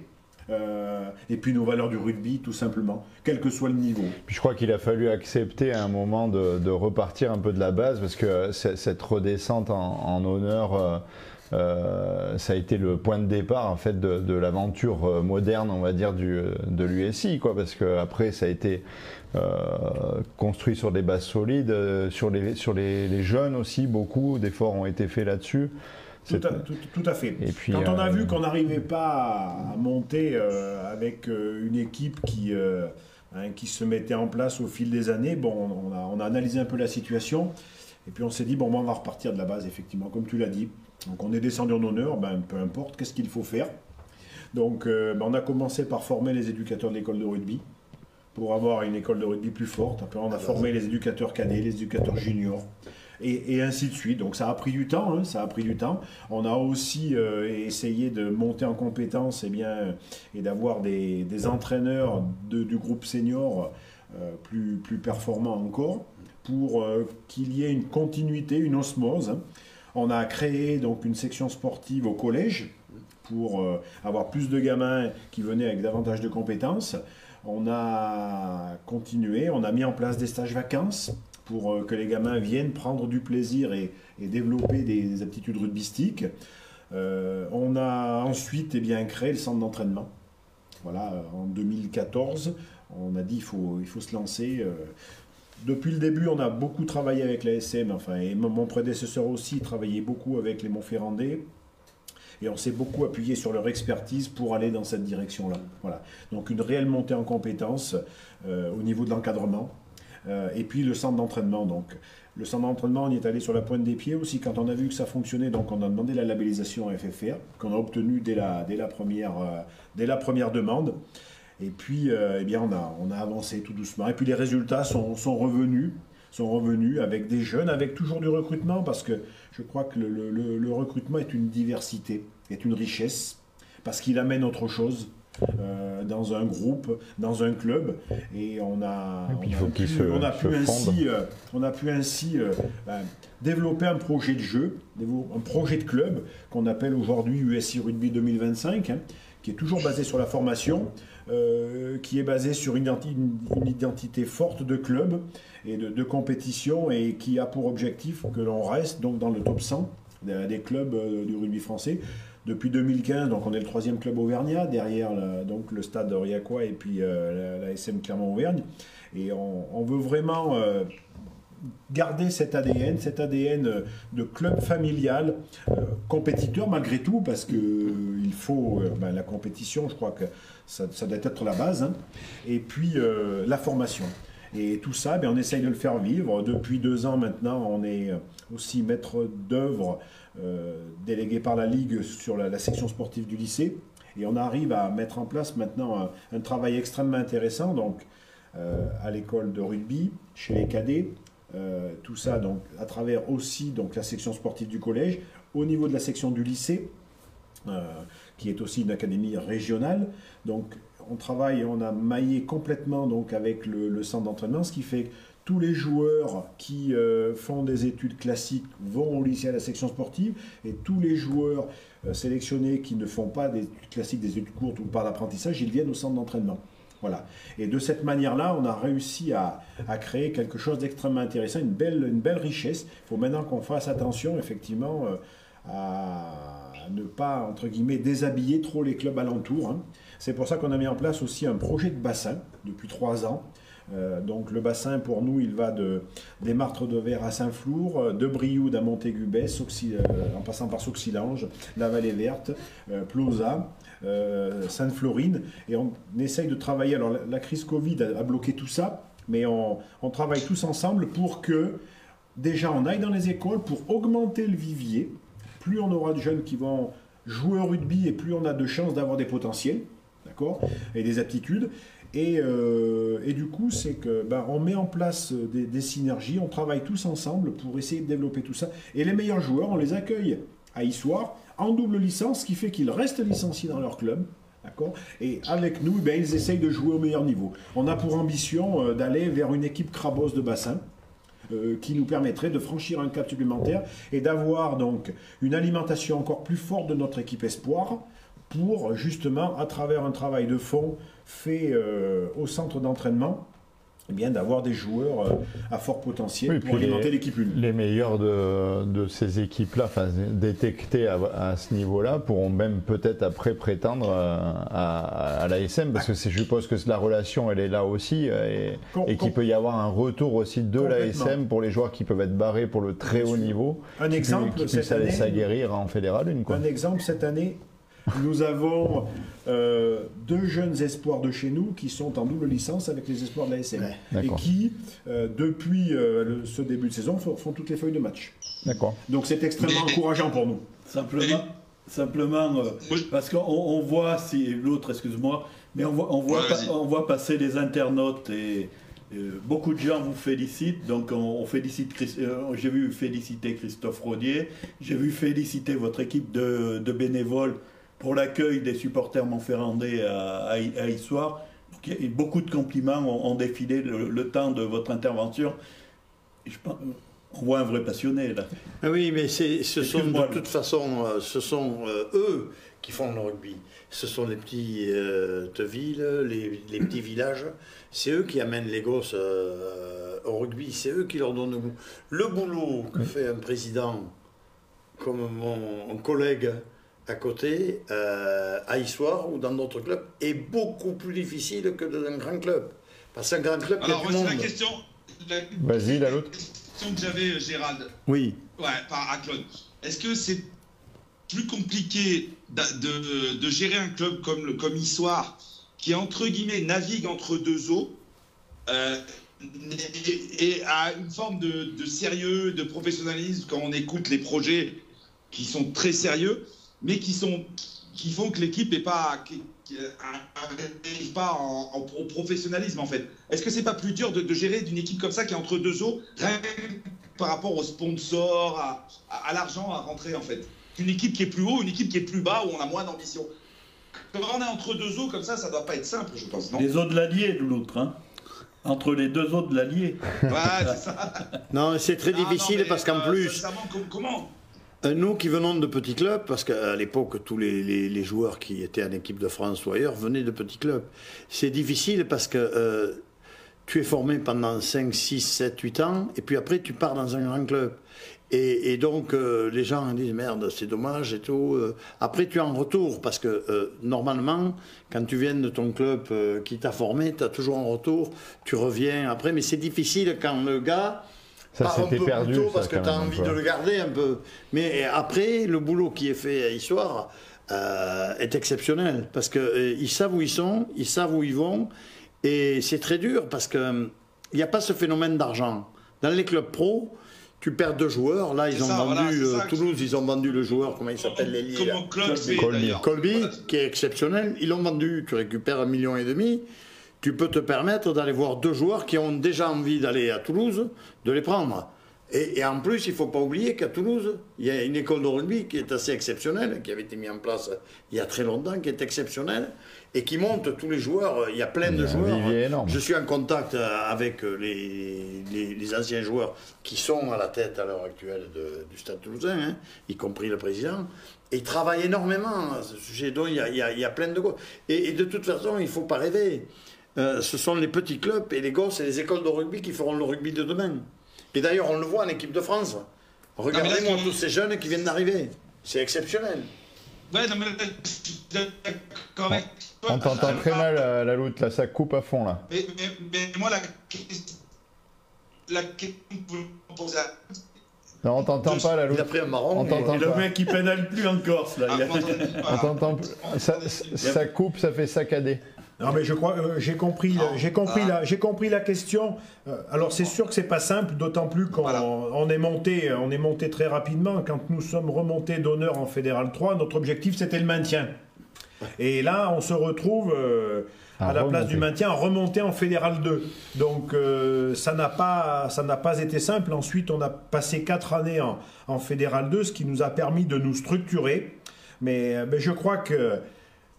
et puis nos valeurs du rugby, tout simplement, quel que soit le niveau. Je crois qu'il a fallu accepter à un moment de, repartir un peu de la base parce que cette redescente en, en honneur, euh, ça a été le point de départ en fait de, de l'aventure euh, moderne, on va dire, du, euh, de l'USI, quoi. Parce que après, ça a été euh, construit sur des bases solides, euh, sur les sur les, les jeunes aussi, beaucoup d'efforts ont été faits là-dessus. Tout à, tout- tout à fait. Et puis, Quand on a euh, vu qu'on n'arrivait pas à monter avec une équipe qui, hein, qui se mettait en place au fil des années, bon, on a, on a analysé un peu la situation. Et puis on s'est dit, bon, on va repartir de la base, effectivement, comme tu l'as dit. Donc on est descendu en honneur, ben, peu importe, qu'est-ce qu'il faut faire? Donc, euh, ben, on a commencé par former les éducateurs de l'école de rugby pour avoir une école de rugby plus forte. Après, on a formé les éducateurs cadets, les éducateurs juniors. Et, et ainsi de suite. Donc ça a pris du temps, hein, ça a pris du temps. On a aussi euh, essayé de monter en compétences et, bien, et d'avoir des, des entraîneurs de- du groupe senior euh, plus, plus performants encore pour euh, qu'il y ait une continuité, une osmose. hein. On a créé donc une section sportive au collège pour euh, avoir plus de gamins qui venaient avec davantage de compétences. On a continué, on a mis en place des stages vacances pour euh, que les gamins viennent prendre du plaisir et, développer des aptitudes rugbystiques. Euh, on a ensuite eh bien, créé le centre d'entraînement. Voilà, en 2014, on a dit il il faut se lancer. Depuis le début, on a beaucoup travaillé avec la SM, enfin, et mon mon prédécesseur aussi travaillait beaucoup avec les Montferrandais. Et on s'est beaucoup appuyé sur leur expertise pour aller dans cette direction-là. Voilà. Donc une réelle montée en compétences euh, au niveau de l'encadrement. Euh, et puis le centre d'entraînement. Donc le centre d'entraînement, on y est allé sur la pointe des pieds aussi quand on a vu que ça fonctionnait. Donc on a demandé la labellisation FFR qu'on a obtenue dès la, dès la, première, euh, dès la première demande. Et puis euh, eh bien, on, a, on a avancé tout doucement. Et puis les résultats sont, sont revenus sont revenus avec des jeunes, avec toujours du recrutement, parce que je crois que le, le- le- le recrutement est une diversité, est une richesse, parce qu'il amène autre chose euh, dans un groupe, dans un club, et on a, Et on a pu, se- on a pu ainsi, euh, on a pu ainsi euh, développer un projet de jeu, un projet de club qu'on appelle aujourd'hui USI Rugby 2025, hein, qui est toujours basé sur la formation, euh, qui est basé sur une, identi- une identité forte de club et de, compétition et qui a pour objectif que l'on reste donc dans le top 100 des, clubs euh, du rugby français. Depuis 2015, donc on est le troisième club auvergnat, derrière donc le stade Aurillacois et puis euh, la, SM Clermont-Auvergne. Et on, veut vraiment garder cet ADN, cet ADN euh, de club familial, euh, compétiteur malgré tout, parce que euh, il faut ben, la compétition, je crois que ça, doit être la base, hein. et puis la formation. Et tout ça, ben, on essaye de le faire vivre. Depuis deux ans maintenant, on est aussi maître d'œuvre délégué par la Ligue sur la, section sportive du lycée. Et on arrive à mettre en place maintenant un, travail extrêmement intéressant, donc à l'école de rugby, chez les cadets, euh, tout ça à travers aussi donc la section sportive du collège, au niveau de la section du lycée, euh, qui est aussi une académie régionale. Donc on travaille, on a maillé complètement donc avec le, centre d'entraînement, ce qui fait que tous les joueurs qui euh, font des études classiques vont au lycée à la section sportive et tous les joueurs sélectionnés qui ne font pas des études classiques, des études courtes ou par l'apprentissage, ils viennent au centre d'entraînement. Voilà. Et de cette manière-là, on a réussi à, créer quelque chose d'extrêmement intéressant, une belle, une belle richesse. Il faut maintenant qu'on fasse attention, effectivement, euh, à ne pas, entre guillemets, déshabiller trop les clubs alentours. hein. C'est pour ça qu'on a mis en place aussi un projet de bassin depuis trois ans. Euh, donc le bassin, pour nous, il va de, des Martres de Verre à Saint-Flour, euh, de Brioude à Montégubet, Sauxi- euh, en passant par Sauxilange, la Vallée Verte, euh, Sainte-Florine. Et on essaye de travailler. Alors la, crise Covid a, bloqué tout ça, mais on, travaille tous ensemble pour que déjà on aille dans les écoles pour augmenter le vivier. Plus on aura de jeunes qui vont jouer au rugby et plus on a de chances d'avoir des potentiels, d'accord, et des aptitudes. Et, euh, du coup, c'est que ben, on met en place euh, des, des synergies, on travaille tous ensemble pour essayer de développer tout ça. Et les meilleurs joueurs, on les accueille à Issoire en double licence, ce qui fait qu'ils restent licenciés dans leur club. D'accord? Et avec nous, ben, ils essayent de jouer au meilleur niveau. On a pour ambition euh, d'aller vers une équipe Crabos de bassin euh, qui nous permettrait de franchir un cap supplémentaire et d'avoir donc une alimentation encore plus forte de notre équipe espoir pour justement, à travers un travail de fond fait euh, au centre d'entraînement, eh bien d'avoir des joueurs euh, à fort potentiel Oui, pour alimenter l'équipe une. Les meilleurs de, de ces équipes-là, enfin, détectés à, à ce niveau-là, pourront même peut-être après prétendre euh, à, à l'ASM, parce que je suppose que la relation, elle est là aussi, euh, et, et qu'il peut y avoir un retour aussi de l'ASM pour les joueurs qui peuvent être barrés pour le très haut niveau, Un exemple, qui cette année- s'aguerrir en fédéral une, quoi. Un exemple, cette année, nous avons euh, deux jeunes espoirs de chez nous qui sont en double licence avec les espoirs de la SM. Ouais, et qui, euh, depuis euh, le- ce début de saison, font, font toutes les feuilles de match. D'accord. Donc c'est extrêmement encourageant pour nous. Simplement, Simplement, euh, parce qu'on on voit, si l'autre, excuse-moi, mais on voit, on, voit Ouais, pa- vas-y. on voit passer les internautes et beaucoup de gens vous félicitent. Donc on, on félicite, euh, j'ai vu féliciter Christophe Rodier, j'ai vu féliciter votre équipe de, de bénévoles pour l'accueil des supporters montferrandais à, à, à Issoire. Donc, il y a- beaucoup de compliments ont, ont défilé le, le temps de votre intervention. Et je pense, on voit un vrai passionné là. Ah Oui, mais c'est- ce sont de toute façon, euh, ce sont euh, eux qui font le rugby. Ce sont les petits euh, villes, les, les petits villages. C'est eux qui amènent les gosses euh, au rugby. C'est eux qui leur donnent le goût. Le boulot que fait un président comme mon collègue à côté, euh, à Issoire ou dans d'autres clubs, est beaucoup plus difficile que dans un grand club. Parce qu'un grand club, il y a Alors, monde. la question. la- Vas-y, la l'autre. question que j'avais, euh, Gérald. Oui. Ouais, par à Claude. Est-ce que c'est plus compliqué de, de gérer un club comme, le, comme Issoire, qui, entre guillemets, navigue entre deux eaux, euh, et, et a une forme de, de sérieux, de professionnalisme quand on écoute les projets qui sont très sérieux, mais qui, sont, qui font que l'équipe n'est pas, qui- qui- arrive pas en, en- au professionnalisme, en fait. Est-ce que c'est pas plus dur de, de gérer d'une équipe comme ça qui est entre deux eaux, rien que par rapport aux sponsors, à, à- à l'argent à rentrer, en fait? Une équipe qui est plus haut, une équipe qui est plus bas, où on a moins d'ambition. Quand on est entre deux eaux comme ça, ça doit pas être simple, je pense, non? Les eaux de l'Allier, l'autre, hein. Entre les deux eaux de l'Allier. Ouais, c'est ça. Non, c'est très Non, non, difficile parce qu'en euh, plus, comment? Nous qui venons de petits clubs, parce qu'à l'époque, tous les, joueurs qui étaient en équipe de France ou ailleurs venaient de petits clubs. C'est difficile parce que euh, tu es formé pendant 5, 6, 7, 8 ans, et puis après, tu pars dans un grand club. Et, donc, euh, les gens disent merde, c'est dommage et tout. Euh, Après, tu es en retour parce que euh, normalement, quand tu viens de ton club euh, qui t'a formé, tu as toujours un retour, tu reviens après, mais c'est difficile quand le gars Ça, part un c'était peu perdu, plus tôt ça, parce que tu as envie quoi. de le garder un peu. Mais après, le boulot qui est fait à Issoire euh, est exceptionnel parce qu'ils savent où ils sont, ils savent où ils vont, et c'est très dur parce qu'il n'y a pas ce phénomène d'argent. Dans les clubs pro, tu perds deux joueurs. Là, ils ont ça, vendu, voilà, euh, Toulouse, ils ont vendu le joueur, comment il s'appelle, d'ailleurs Colby, Voilà. qui est exceptionnel, ils l'ont vendu, tu récupères un million et demi, tu peux te permettre d'aller voir deux joueurs qui ont déjà envie d'aller à Toulouse, de les prendre. Et, et en plus, il ne faut pas oublier qu'à Toulouse, il y a une école de rugby qui est assez exceptionnelle, qui avait été mise en place il y a très longtemps, qui est exceptionnelle, et qui monte tous les joueurs. Il y a plein de joueurs. Je suis en contact avec les, les- les anciens joueurs qui sont à la tête à l'heure actuelle de- du Stade toulousain, hein, y compris le président. Et ils travaillent énormément à ce sujet. Donc il y a, il y a- il y a plein de. Et, et de toute façon, il ne faut pas rêver. Euh, ce sont les petits clubs et les gosses et les écoles de rugby qui feront le rugby de demain. Et d'ailleurs, on le voit en équipe de France. Regardez-moi tous ces jeunes qui viennent d'arriver. C'est exceptionnel. Ouais, non, mais là, je suis d'accord avec toi. On t'entend très mal, euh, la loutre, là, ça coupe à fond, là. Mais, mais, mais moi, la question, la question que vous me posez à- Non, on t'entend pas, la Il a pris un marron. On t'entend Et le pas. mec qui pédale plus en Corse, là. Ah, il a- On t'entend plus. Ça, ça coupe, ça fait saccader. Non, mais je crois, euh, j'ai compris, j'ai compris, Ah. la, j'ai compris la question. Euh, alors c'est sûr que c'est pas simple, d'autant plus quand Voilà. on est monté, on est monté très rapidement. Quand nous sommes remontés d'honneur en Fédéral 3, notre objectif c'était le maintien. Et là, on se retrouve euh, À à la place du maintien, à remonter en Fédéral 2. Donc euh, ça n'a pas, ça n'a pas été simple. Ensuite, on a passé quatre années en, en Fédéral 2, ce qui nous a permis de nous structurer. Mais, mais je crois que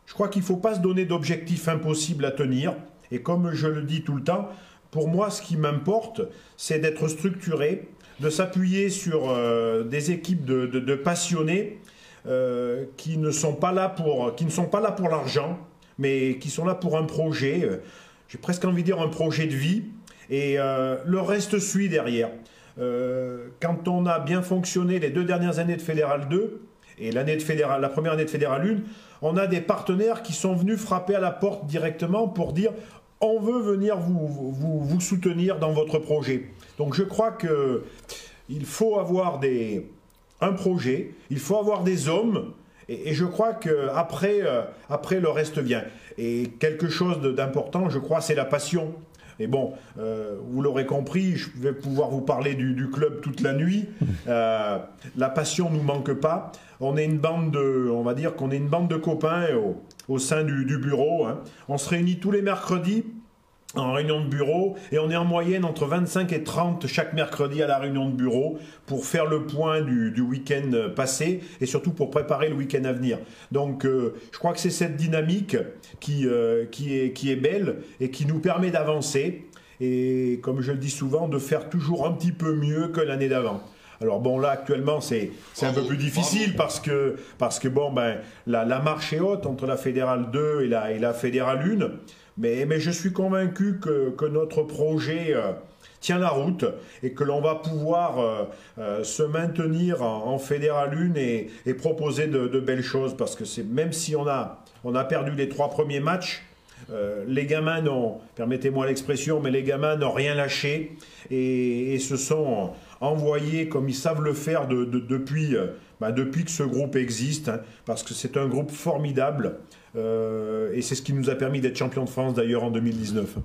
je crois qu'il ne faut pas se donner d'objectifs impossibles à tenir. Et comme je le dis tout le temps, pour moi, ce qui m'importe, c'est d'être structuré, de s'appuyer sur euh, des équipes de, passionnés euh, qui ne sont pas là pour, qui ne sont pas là pour l'argent, mais qui sont là pour un projet. J'ai presque envie de dire un projet de vie. Et euh, le reste suit derrière. Quand on a bien fonctionné les deux dernières années de Fédéral 2 et l'année de la première année de Fédéral 1, on a des partenaires qui sont venus frapper à la porte directement pour dire on veut venir vous, vous, soutenir dans votre projet. Donc je crois que il faut avoir des, un projet, il faut avoir des hommes, et, je crois que après, euh, après le reste vient. Et quelque chose d'important, je crois, c'est la passion. Et bon, euh, vous l'aurez compris, je vais pouvoir vous parler du, du club toute la nuit. Euh, la passion nous manque pas. On est une bande de, on va dire qu'on est une bande de copains au, au sein du, du bureau. hein. On se réunit tous les mercredis en réunion de bureau et on est en moyenne entre 25 et 30 chaque mercredi à la réunion de bureau pour faire le point du, week-end passé et surtout pour préparer le week-end à venir. Donc euh, je crois que c'est cette dynamique qui, euh, qui, est, qui est belle et qui nous permet d'avancer et comme je le dis souvent de faire toujours un petit peu mieux que l'année d'avant. Alors bon là actuellement c'est un peu plus difficile parce que parce que bon ben la, la marche est haute entre la fédérale 2 et la et la fédérale 1 mais je suis convaincu que, notre projet euh, tient la route et que l'on va pouvoir euh, euh, se maintenir en, en fédérale 1 et, proposer de, belles choses. Parce que même si on a perdu les trois premiers matchs les gamins n'ont, permettez-moi l'expression, mais les gamins n'ont rien lâché et, se sont envoyés comme ils savent le faire bah, depuis que ce groupe existe, hein, parce que c'est un groupe formidable et c'est ce qui nous a permis d'être champion de France d'ailleurs en 2019.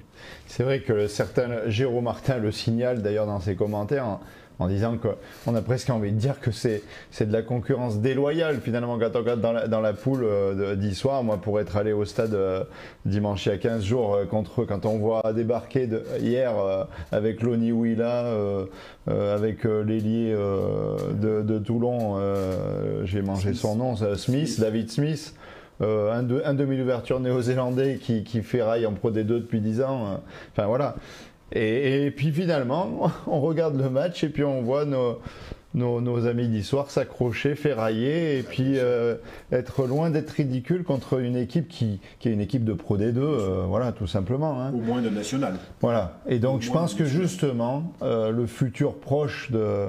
C'est vrai que certains, Jérôme Martin le signale d'ailleurs dans ses commentaires en, disant qu'on a presque envie de dire que c'est de la concurrence déloyale finalement quand on regarde dans la, dans la poule euh, d'histoire. Moi, pour être allé au stade euh, dimanche il y a 15 jours euh, contre quand on voit débarquer hier euh, avec Loni Willa, euh, euh, avec euh, l'ailier euh, de, de Toulon, euh, j'ai mangé son nom, Smith, David Smith. Euh, un, de- un demi-ouverture néo-zélandais qui, qui ferraille en Pro D2 depuis 10 ans. euh, Enfin voilà. Et, et puis finalement, on regarde le match et puis on voit nos, nos, nos amis d'histoire s'accrocher, ferrailler et puis euh, être loin d'être ridicule contre une équipe qui, qui est une équipe de Pro D2. euh, voilà, tout simplement. hein. Au moins de national. Voilà. Et donc, Au je pense que national. justement, le futur proche de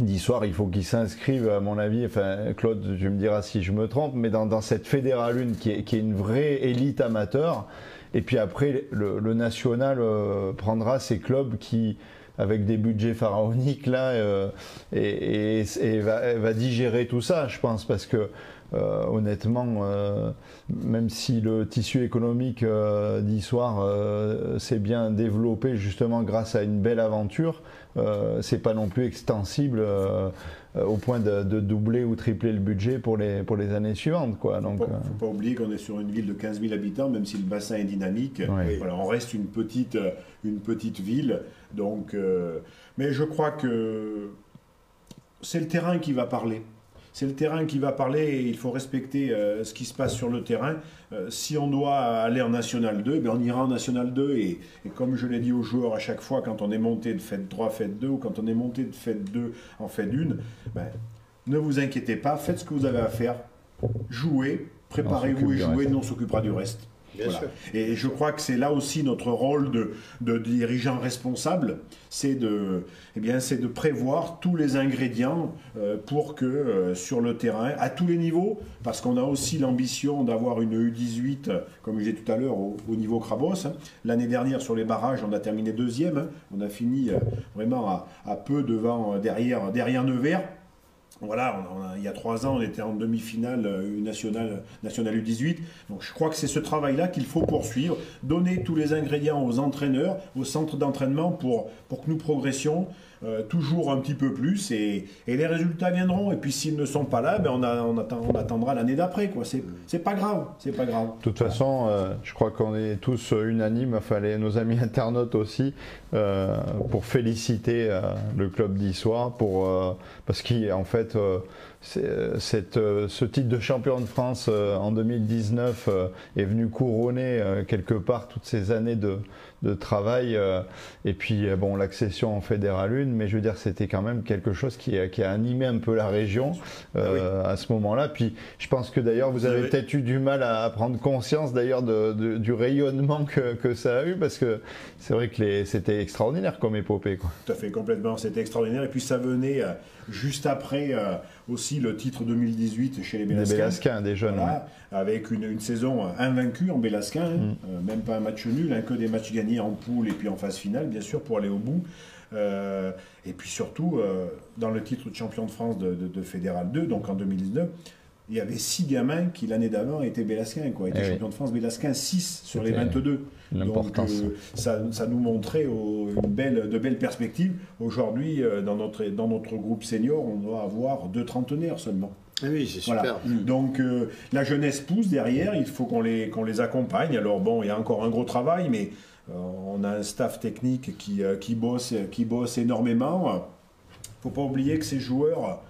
d'histoire, il faut qu'il s'inscrive, à mon avis, enfin, Claude, tu me diras si je me trompe, mais dans, dans cette fédérale 1 qui est, qui est une vraie élite amateur. Et puis après, le, le national euh, prendra ces clubs qui, avec des budgets pharaoniques, là, euh, et, et- et va, va digérer tout ça, je pense, parce que euh, honnêtement, euh, même si le tissu économique euh, d'Issoire euh, s'est bien développé justement grâce à une belle aventure, c'est pas non plus extensible au point de, de doubler ou tripler le budget pour les, pour les années suivantes. Quoi. Donc, faut, pas, faut pas oublier qu'on est sur une ville de 15 000 habitants, même si le bassin est dynamique. Ouais. Voilà, on reste une petite, une petite ville. Donc, mais je crois que c'est le terrain qui va parler. C'est le terrain qui va parler et il faut respecter euh, ce qui se passe sur le terrain. Euh, si on doit aller en National 2, ben on ira en National 2 et, et comme je l'ai dit aux joueurs à chaque fois, quand on est monté de Fête 3, Fête 2 ou quand on est monté de Fête 2 en Fête 1, ben, ne vous inquiétez pas, faites ce que vous avez à faire, jouez, préparez-vous et jouez, nous on s'occupera du reste. Bien Voilà. sûr. Et je crois que c'est là aussi notre rôle de, de dirigeant responsable, c'est de, eh bien, c'est de prévoir tous les ingrédients euh, pour que euh, sur le terrain, à tous les niveaux, parce qu'on a aussi l'ambition d'avoir une U18, euh, comme je disais tout à l'heure, au, au niveau Crabos. hein. L'année dernière sur les barrages, on a terminé deuxième, hein. on a fini euh, vraiment à, à peu devant, derrière, derrière Nevers. Voilà, il y a trois ans, on était en demi-finale euh, nationale, nationale U18. Donc je crois que c'est ce travail-là qu'il faut poursuivre, donner tous les ingrédients aux entraîneurs, aux centres d'entraînement pour, pour que nous progressions euh, toujours un petit peu plus et, les résultats viendront. Et puis s'ils ne sont pas là, ben on, attendra l'année d'après. C'est pas grave, c'est pas grave. De toute façon, euh, je crois qu'on est tous unanimes, enfin les- nos amis internautes aussi, euh, pour féliciter le club d'Issoire, pour parce qu'en fait, ce titre de champion de France en 2019 euh, est venu couronner quelque part toutes ces années de, de travail, euh, et puis euh, bon l'accession en Fédéral 1, mais je veux dire c'était quand même quelque chose qui a, qui a animé un peu la région euh, à ce moment-là. Puis je pense que d'ailleurs vous avez peut-être eu du mal à, prendre conscience d'ailleurs de- de- du rayonnement que, que ça a eu parce que c'est vrai que c'était extraordinaire comme épopée. Quoi. Tout à fait, complètement. C'était extraordinaire. Et puis ça venait euh, juste après euh, aussi le titre 2018 chez les Bélasquins. Bélasquins, des jeunes. Voilà, avec une, une saison invaincue en Bélasquin, hein. Mm. Euh, même pas un match nul, hein, que des matchs gagnés en poule et puis en phase finale, bien sûr, pour aller au bout. Euh, et puis surtout, euh, dans le titre de champion de France de, de- de Fédéral 2, donc en 2019, il y avait six gamins qui l'année d'avant étaient bélasquins, quoi, étaient Eh oui. champions de France bélasquins, 6 sur les C'était 22. Donc L'importance. euh, ça, ça nous montrait au- une belle, de belles perspectives. Aujourd'hui, euh, dans, notre, dans notre groupe senior, on doit avoir deux trentenaires seulement. Ah oui, c'est Voilà. super. Donc euh, la jeunesse pousse derrière, il faut qu'on les, qu'on les accompagne. Alors bon, il y a encore un gros travail, mais euh, on a un staff technique qui, euh, qui, bosse, qui bosse énormément. Il ne faut pas oublier que ces joueurs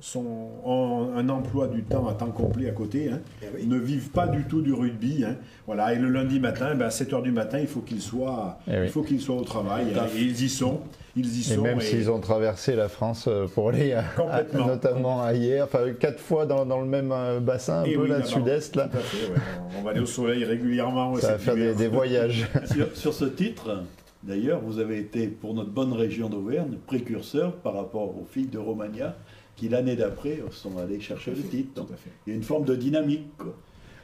sont, ont un emploi du temps à temps complet à côté, hein. Eh oui. ne vivent pas du tout du rugby. hein. Voilà. Et le lundi matin, ben, à 7h du matin, il faut qu'ils soient, Eh oui. il faut qu'ils soient au travail. hein. Et ils y sont. Ils y Et sont. même et- s'ils ont traversé la France euh, pour aller, à- Complètement. à- notamment à hier, enfin quatre fois dans, dans le même euh, bassin, un Eh peu oui, là, sud-est, là, Tout à fait, ouais. On va aller au soleil régulièrement. ça va faire des voyages. Sur, sur ce titre, d'ailleurs, vous avez été, pour notre bonne région d'Auvergne, précurseur par rapport aux filles de Romagna, qui l'année d'après sont allées chercher le titre. Donc, il y a une forme de dynamique. quoi.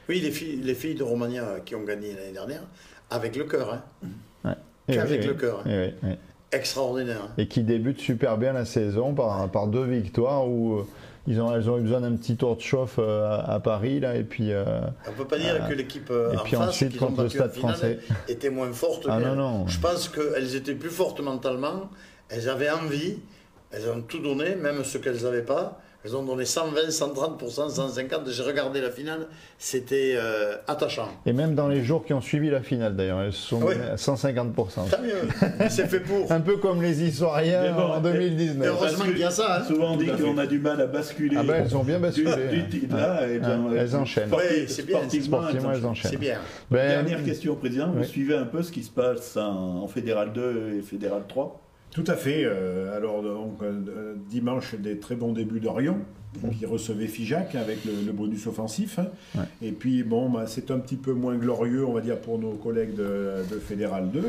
Oui, les filles, les filles de Romagna qui ont gagné l'année dernière, avec le cœur, hein. Et Qu'avec oui, le cœur. hein. Et oui, oui. Extraordinaire. hein. Et qui débute super bien la saison par, par deux victoires où euh, ils ont, elles ont eu besoin d'un petit tour de chauffe euh, à, à Paris là, et puis euh, On ne peut pas dire que l'équipe euh, et en puis face, ensuite qu'ils ont contre le Stade finale, français. était moins forte Ah non, non. Je pense qu'elles étaient plus fortes mentalement, elles avaient envie, elles ont tout donné, même ce qu'elles n'avaient pas. Elles ont donné 120, 130%, 150%. J'ai regardé la finale, c'était euh, attachant. Et même dans les jours qui ont suivi la finale d'ailleurs, elles sont Oui. à 150%. Tant mieux, c'est fait pour. Un peu comme les Historiens Mais bon, en Et 2019. heureusement qu'il y a ça. hein. Souvent on dit qu'on a du mal à basculer. Ah ben elles ont bien basculé. du hein. titre là, elles, Ah, elles enchaînent. Oui, c'est bien, c'est sportivement, Sportivement, elles enchaînent. C'est bien. Ben, Dernière question, Président. Vous suivez un peu ce qui se passe en, en Fédéral 2 et Fédéral 3 Tout à fait. euh, alors, donc, euh, dimanche, des très bons débuts d'Orion, qui recevait Figeac avec le, le bonus offensif. hein. Ouais. Et puis, bon, bah, c'est un petit peu moins glorieux, on va dire, pour nos collègues de, de Fédéral 2.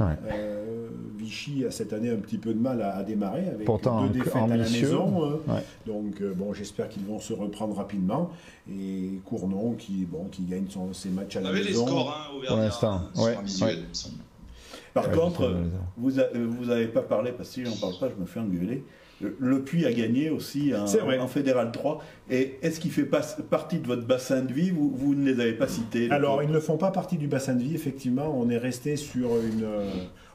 Ouais. Euh, Vichy a cette année un petit peu de mal à, à démarrer avec Pourtant, deux défaites à la maison. hein. Ouais. Donc, euh, bon, j'espère qu'ils vont se reprendre rapidement. Et Cournon, qui, bon, qui gagne son- ses matchs à On la avait les maison. scores, hein, Auvergnat, Pour l'instant, ouais, Par Ouais, contre, vous a- vous n'avez pas parlé, parce que si j'en parle pas, je me fais engueuler. Le, Puy a gagné aussi en, C'est vrai. en Fédéral 3. Et est-ce qu'il fait pas partie de votre bassin de vie? Vous, vous ne les avez pas cités Alors, ils ne font pas partie du bassin de vie, effectivement. On est resté sur une, euh,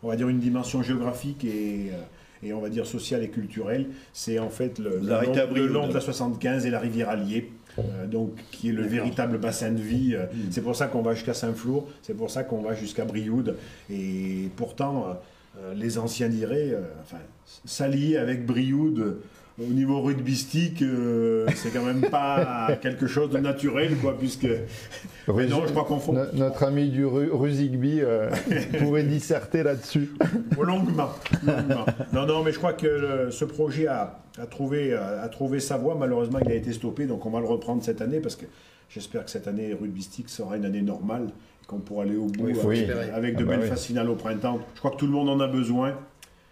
on va dire une dimension géographique et, euh, et on va dire sociale et culturelle. C'est en fait le, Vous le de la 75 et la rivière Allier. Euh, donc, qui est le véritable bassin de vie. Euh, Mm. C'est pour ça qu'on va jusqu'à Saint-Flour, c'est pour ça qu'on va jusqu'à Brioude. Et pourtant, euh, les anciens diraient, enfin, s'allier avec Brioude au niveau rugbystique, euh, c'est quand même pas quelque chose de naturel, quoi, puisque non, je crois qu'on No- notre ami du Ru- Ruzigby euh, pourrait disserter là-dessus. longuement, longuement. Non, non, mais je crois que le- ce projet a, a trouvé, a, a trouvé sa voie. Malheureusement, il a été stoppé, donc on va le reprendre cette année parce que j'espère que cette année rugbystique sera une année normale et qu'on pourra aller au bout Oui, avec, de Ah bah belles oui. phases finales au printemps. Je crois que tout le monde en a besoin.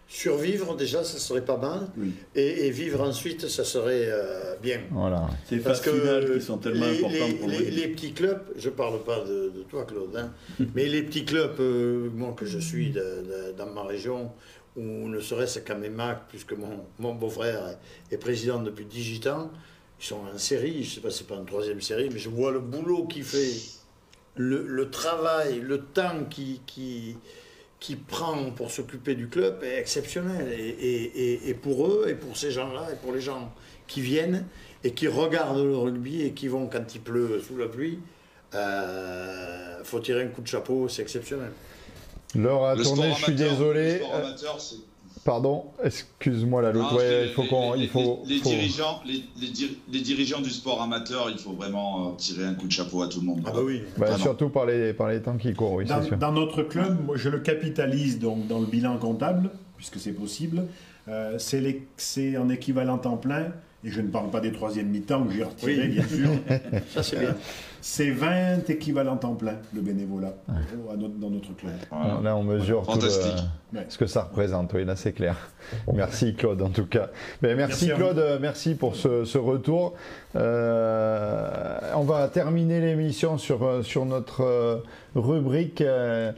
Survivre, déjà, ça serait pas mal. Oui. Et, et vivre ensuite, ça serait euh, bien. Voilà. Ces Parce phases que finales qui sont tellement les, importantes les- pour les- le rugby. les petits clubs, je parle pas de, de toi Claude, hein, mais les petits clubs, euh, moi que je suis de- de- dans ma région, ou ne serait-ce qu'à Mémac, puisque mon, mon beau-frère est, président depuis 18 ans, ils sont en série, je sais pas si c'est pas en troisième série, mais je vois le boulot qu'il fait, le, le travail, le temps qui, qui, qui prend pour s'occuper du club est exceptionnel. Et, et- et- pour eux, et pour ces gens-là, et pour les gens qui viennent et qui regardent le rugby et qui vont quand il pleut sous la pluie, euh, faut tirer un coup de chapeau, c'est exceptionnel. L'heure a Le tourné, sport je suis amateur, désolé. Le sport amateur, c'est. Pardon, excuse-moi la loupe. Ouais, il faut les- qu'on. les- il faut, les, les faut- dirigeants, les, les dir- les dirigeants du sport amateur, il faut vraiment euh, tirer un coup de chapeau à tout le monde. Ah bah oui. Bah, surtout par les, par les temps qui courent, oui, Dans, c'est sûr. dans notre club, moi, je le capitalise donc dans le bilan comptable, puisque c'est possible. Euh, c'est les- c'est en équivalent temps plein, et je ne parle pas des troisième mi-temps que j'ai retiré, Oui. bien sûr. Ça c'est bien. C'est 20 équivalents temps plein, le bénévolat, notre- dans notre club. Voilà. Là, on mesure tout le-. Ouais. ce que ça représente, oui, là c'est clair. Merci Claude en tout cas. Ben, merci. Claude, euh, merci pour ce, ce retour. Euh, on va terminer l'émission sur, euh, sur notre euh, rubrique euh,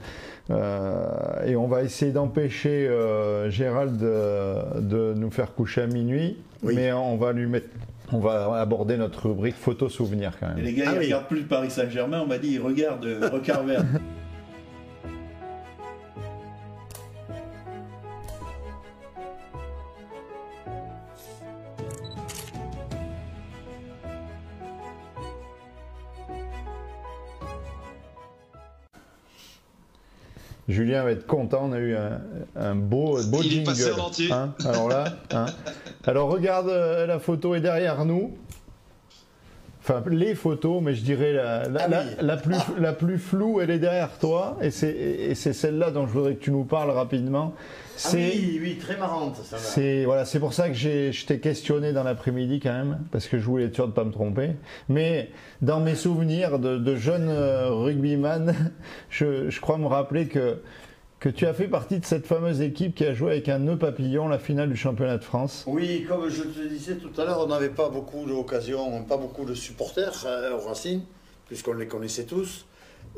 euh, et on va essayer d'empêcher euh, Gérald de, de nous faire coucher à minuit, Oui. mais on va lui mettre on va aborder notre rubrique photo souvenir quand Et même. les gars, Ah ils oui. regardent plus le Paris Saint-Germain, on m'a dit, ils regardent euh, Recart Vert. Julien va être content, on a eu un, un beau, beau Il est jingle. passé en entier. hein. Alors là, hein. alors regarde, euh, la photo est derrière nous. Enfin, les photos, mais je dirais la, la, Ah la- oui. la plus, la plus floue, elle est derrière toi. Et c'est, et c'est celle-là dont je voudrais que tu nous parles rapidement. Ah C'est, oui, oui, très marrante, c'est, voilà, c'est pour ça que j'ai, je t'ai questionné dans l'après-midi quand même, parce que je voulais être sûr de ne pas me tromper. Mais dans mes souvenirs de, de jeune euh, rugbyman, je, je crois me rappeler que, que tu as fait partie de cette fameuse équipe qui a joué avec un nœud papillon la finale du championnat de France. Oui, comme je te disais tout à l'heure, on n'avait pas beaucoup d'occasions, pas beaucoup de supporters euh, au Racing, puisqu'on les connaissait tous.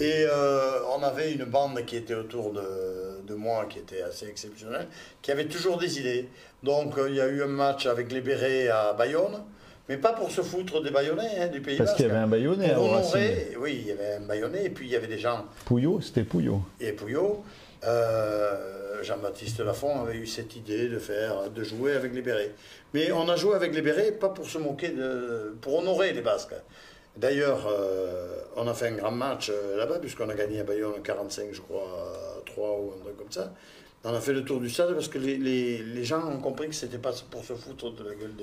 Et euh, on avait une bande qui était autour de, de moi, qui était assez exceptionnelle, qui avait toujours des idées. Donc euh, il y a eu un match avec les Bérets à Bayonne, mais pas pour se foutre des Bayonnais, hein, du Pays Parce qu'il y avait un Bayonnais Racing. honorer, oui, il y avait un Bayonnais, et puis il y avait des gens Pouillot, c'était Pouillot. et Pouillot, euh, Jean-Baptiste Lafont avait eu cette idée de faire, de jouer avec les bérets. Mais on a joué avec les bérets pas pour se moquer de, pour honorer les Basques. D'ailleurs, euh, on a fait un grand match euh, là-bas puisqu'on a gagné à Bayonne 45, je crois, 3 ou un truc comme ça. On a fait le tour du stade parce que les, gens ont compris que c'était pas pour se foutre de la gueule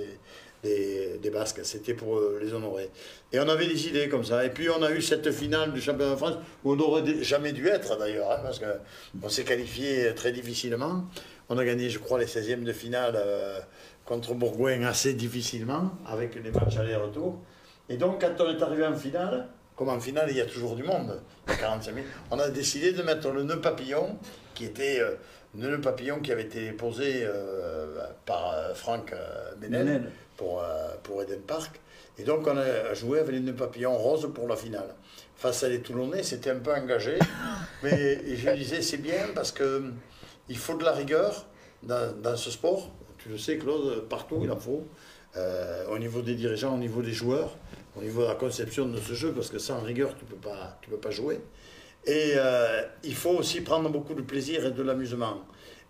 des, Basques, c'était pour euh, les honorer. Et on avait des idées comme ça. Et puis on a eu cette finale du championnat de France où on n'aurait jamais dû être d'ailleurs, hein, parce qu'on s'est qualifié très difficilement. On a gagné, je crois, les 16e de finale euh, contre Bourgoin assez difficilement, avec les matchs aller-retour. Et donc quand on est arrivé en finale, comme en finale il y a toujours du monde, il y a 45 000, on a décidé de mettre le nœud papillon, qui était euh, le nœud papillon qui avait été posé euh, par euh, Franck Benel pour, euh, pour Eden Park. Et donc on a joué avec les nœuds papillons roses pour la finale. Face à les Toulonnais, c'était un peu engagé, mais je disais c'est bien parce que il faut de la rigueur dans, dans ce sport. Tu le sais, Claude, partout il en faut. Euh, au niveau des dirigeants, au niveau des joueurs, au niveau de la conception de ce jeu, parce que sans rigueur, tu ne peux, pas- peux pas jouer. Et euh, il faut aussi prendre beaucoup de plaisir et de l'amusement.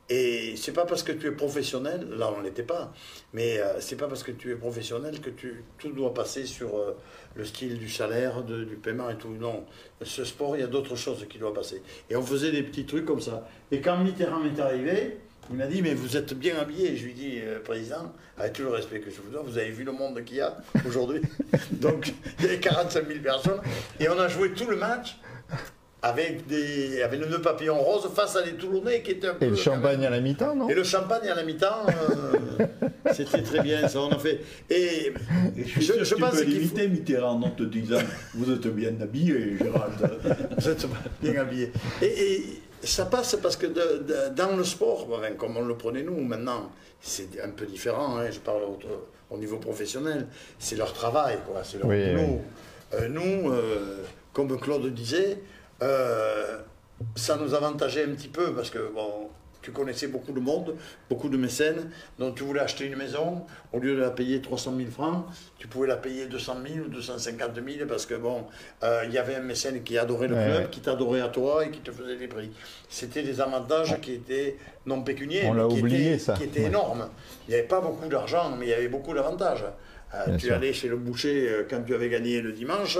Et c'est pas parce que tu es professionnel, là on l'était pas, mais euh, c'est pas parce que tu es professionnel que tout doit passer sur euh, le style du salaire, du paiement et tout. Non, ce sport, il y a d'autres choses qui doivent passer. Et on faisait des petits trucs comme ça. Et quand Mitterrand est arrivé, il m'a dit, mais vous êtes bien habillé. Je lui dis, euh, Président, avec tout le respect que je vous dois, vous avez vu le monde qu'il y a aujourd'hui Donc, il y avait 45 000 personnes. Et on a joué tout le match avec, des, avec le nœud papillon rose face à les Toulonnais qui étaient un peu... Et le champagne même- à la mi-temps, non? Et le champagne à la mi-temps, euh, c'était très bien, ça on a fait. Et Et je Je- je tu pense peux qu'il Mitterrand en te disant Vous êtes bien habillé, Gérald. vous êtes bien habillé. Et, et ça passe parce que de- de- dans le sport, enfin, comme on le prenait nous maintenant, c'est un peu différent, hein, je parle au, au niveau professionnel, c'est leur travail, quoi, c'est leur Oui, boulot. oui. Euh, nous, euh, comme Claude disait, euh, ça nous avantageait un petit peu parce que bon, tu connaissais beaucoup de monde, beaucoup de mécènes, donc tu voulais acheter une maison, au lieu de la payer 300 000 francs, tu pouvais la payer 200 000 ou 250 000 parce que bon, euh, il y avait un mécène qui adorait le Ouais, club, qui t'adorait à toi et qui te faisait des prix. C'était des avantages qui étaient non pécuniaires, mais qui oublié, étaient, ça. qui étaient Ouais. énormes. Il n'y avait pas beaucoup d'argent, mais il y avait beaucoup d'avantages. Euh, tu sûr. allais chez le boucher euh, quand tu avais gagné le dimanche.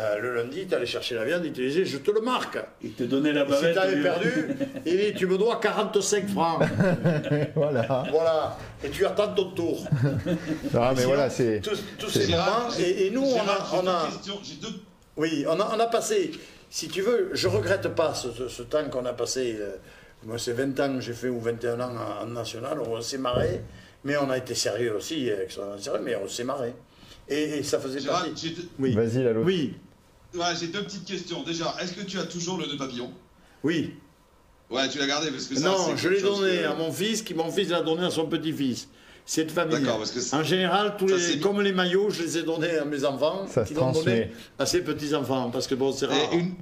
Euh, le lundi, tu allais chercher la viande, il te disait Je te le marque. Il te donnait la Et si bavette. tu avais perdu, il dit Tu me dois 45 francs. Voilà. voilà. Et tu attends ton tour. Ah, mais Sinon, voilà, c'est. Tous, ces moments. Et, et nous, on a. j'ai On a deux- oui, on a, on a passé. Si tu veux, je regrette pas ce, ce- ce temps qu'on a passé. euh, moi, c'est 20 ans que j'ai fait, ou 21 ans en, en national. On s'est marré. Mais on a été sérieux aussi, extrêmement sérieux, mais on s'est marré. Et, et ça faisait Gérard, partie. Oui. Vas-y, Lalo. Oui, ouais, j'ai deux petites questions. Déjà, est-ce que tu as toujours le nœud papillon oui. Ouais, tu l'as gardé parce que ça, Non, je l'ai donné que- à mon fils, qui mon fils l'a donné à son petit-fils. C'est de famille. D'accord, parce que c'est- en général, tous ça, les, comme les maillots, je les ai donnés à mes enfants, Ça se qui l'ont donné à ses petits-enfants, parce que bon, c'est rare. Et une,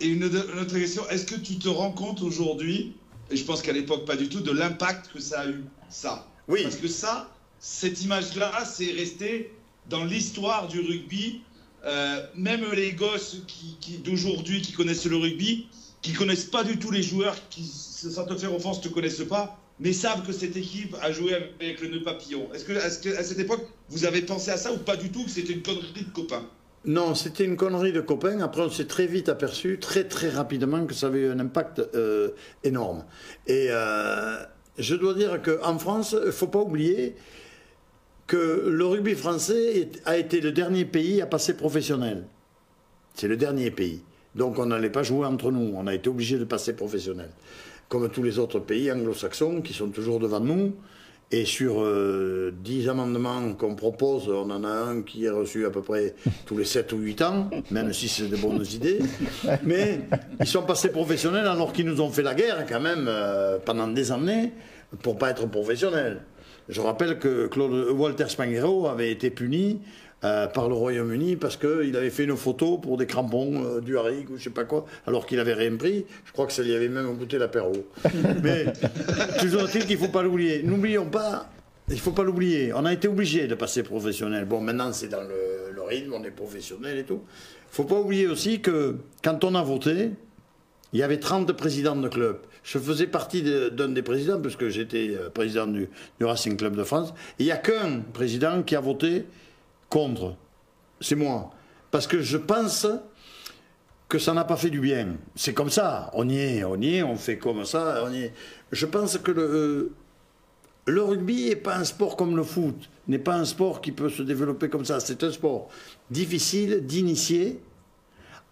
et une, une autre question, est-ce que tu te rends compte aujourd'hui, et je pense qu'à l'époque pas du tout, de l'impact que ça a eu, ça? Oui. Parce que ça, cette image-là, c'est resté dans l'histoire du rugby. Euh, même les gosses d'aujourd'hui qui connaissent le rugby, qui connaissent pas du tout les joueurs, qui, sans te faire offense, te connaissent pas, mais savent que cette équipe a joué avec le nœud papillon. Est-ce que, à cette époque, vous avez pensé à ça ou pas du tout c'était une connerie de copains Non, c'était une connerie de copains. Après, on s'est très vite aperçu, très très rapidement, que ça avait eu un impact euh, énorme. Et euh, je dois dire qu'en France, il faut pas oublier que le rugby français a été le dernier pays à passer professionnel. C'est le dernier pays. Donc on n'allait pas jouer entre nous, on a été obligé de passer professionnel. Comme tous les autres pays anglo-saxons qui sont toujours devant nous. Et sur euh, 10 amendements qu'on propose, on en a un qui est reçu à peu près tous les 7 ou 8 ans, même si c'est de bonnes idées. Mais ils sont passés professionnels alors qu'ils nous ont fait la guerre quand même euh, pendant des années pour pas être professionnels. Je rappelle que Claude, Walter Spanghero avait été puni euh, par le Royaume-Uni parce qu'il avait fait une photo pour des crampons euh, du Harig ou je sais pas quoi, alors qu'il avait rien pris. Je crois que ça lui avait même goûté l'apéro. Mais toujours est-il qu'il ne faut pas l'oublier. N'oublions pas, il ne faut pas l'oublier. On a été obligé de passer professionnel. Bon, maintenant c'est dans le, le rythme, on est professionnel et tout. Il ne faut pas oublier aussi que quand on a voté, il y avait 30 présidents de clubs. Je faisais partie d'un des présidents, parce que j'étais euh, président du, Racing Club de France. Il n'y a qu'un président qui a voté contre. C'est moi. Parce que je pense que ça n'a pas fait du bien. C'est comme ça. On y est, on y est, on fait comme ça. On y est. Je pense que le, euh, rugby n'est pas un sport comme le foot. N'est pas un sport qui peut se développer comme ça. C'est un sport difficile d'initier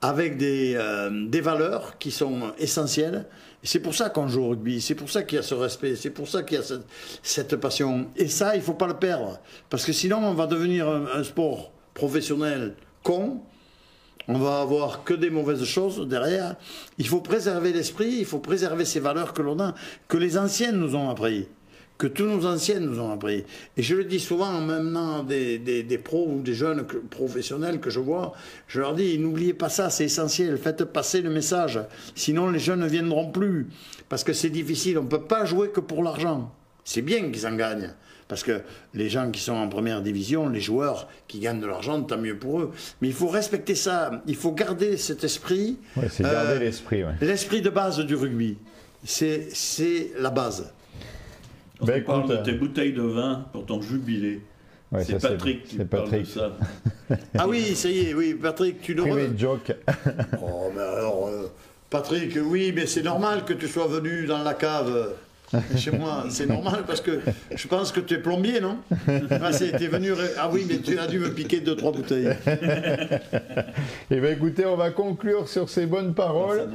avec des, euh, des valeurs qui sont essentielles. C'est pour ça qu'on joue au rugby, c'est pour ça qu'il y a ce respect, c'est pour ça qu'il y a cette, passion. Et ça, il ne faut pas le perdre. Parce que sinon, on va devenir un, un sport professionnel con. On va avoir que des mauvaises choses derrière. Il faut préserver l'esprit, il faut préserver ces valeurs que l'on a, que les anciennes nous ont appris, que tous nos anciennes nous ont appris. Et je le dis souvent en maintenant des, des, des pros ou des jeunes que- professionnels que je vois, je leur dis, n'oubliez pas ça, c'est essentiel, faites passer le message. Sinon, les jeunes ne viendront plus. Parce que c'est difficile, on ne peut pas jouer que pour l'argent. C'est bien qu'ils en gagnent. Parce que les gens qui sont en première division, les joueurs qui gagnent de l'argent, tant mieux pour eux. Mais il faut respecter ça, il faut garder cet esprit. Ouais, c'est garder Euh, l'esprit. ouais. L'esprit de base du rugby. C'est la base. On Ben, parle de euh, tes bouteilles de vin pour ton jubilé. Ouais, c'est Patrick qui parle de ça. Ah oui, ça y est, oui, Patrick, tu le Privé joke. Oh, mais alors, euh, Patrick, oui, mais c'est normal que tu sois venu dans la cave chez moi. C'est normal parce que je pense que tu es plombier, non? Ah, t'es venu. Ah oui, mais tu as dû me piquer deux, trois bouteilles. Eh bien écoutez, on va conclure sur ces bonnes paroles.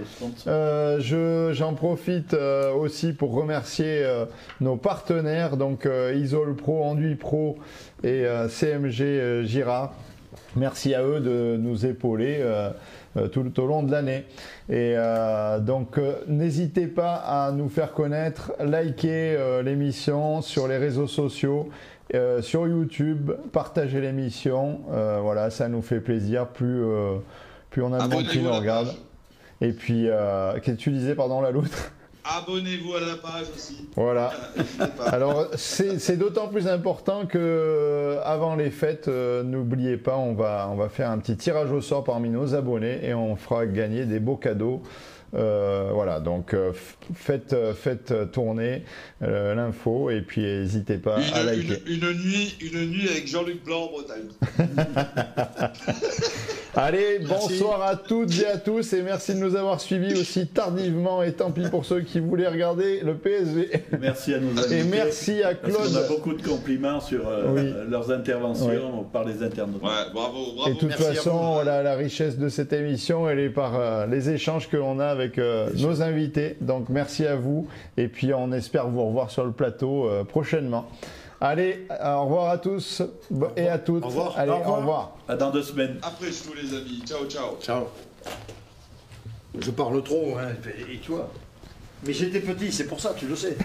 Euh, je- J'en profite euh, aussi pour remercier euh, nos partenaires, donc Isol Pro, Enduit Pro et CMG Gira. Merci à eux de nous épauler euh, tout, au long de l'année. Et euh, donc euh, n'hésitez pas à nous faire connaître, liker l'émission sur les réseaux sociaux. euh, sur YouTube, partagez l'émission, euh, voilà, ça nous fait plaisir. Plus, euh, plus on a de monde qui nous regarde. Et puis, qu'est-ce que tu disais, pardon, la loutre? Abonnez-vous à la page aussi. Voilà. Alors, c'est d'autant plus important que euh, avant les fêtes, euh, n'oubliez pas, on va, on va faire un petit tirage au sort parmi nos abonnés et on fera gagner des beaux cadeaux. Euh, voilà, donc euh, faites, faites tourner euh, l'info et puis n'hésitez pas à liker. une- une nuit, une nuit avec Jean-Luc Blanc en Bretagne. Allez, Merci. bonsoir à toutes et à tous et merci de nous avoir suivis aussi tardivement et tant pis pour ceux qui voulaient regarder le PSG. Merci à nos amis. Et merci à Parce qu'on a Claude. beaucoup de compliments sur euh, Oui. leurs interventions par les internautes. Ouais, bravo, bravo. Et de toute merci façon, vous. voilà, la richesse de cette émission, elle est par euh, les échanges que l'on a avec euh, nos invités. Donc merci à vous. Et puis on espère vous revoir sur le plateau euh, prochainement. Allez, euh, au revoir à tous et à toutes. Au revoir. Allez, Au au revoir. À dans deux semaines. Après tous les amis. Ciao, ciao. Ciao. Je parle trop, hein, et tu vois. Mais j'étais petit, c'est pour ça, tu le sais.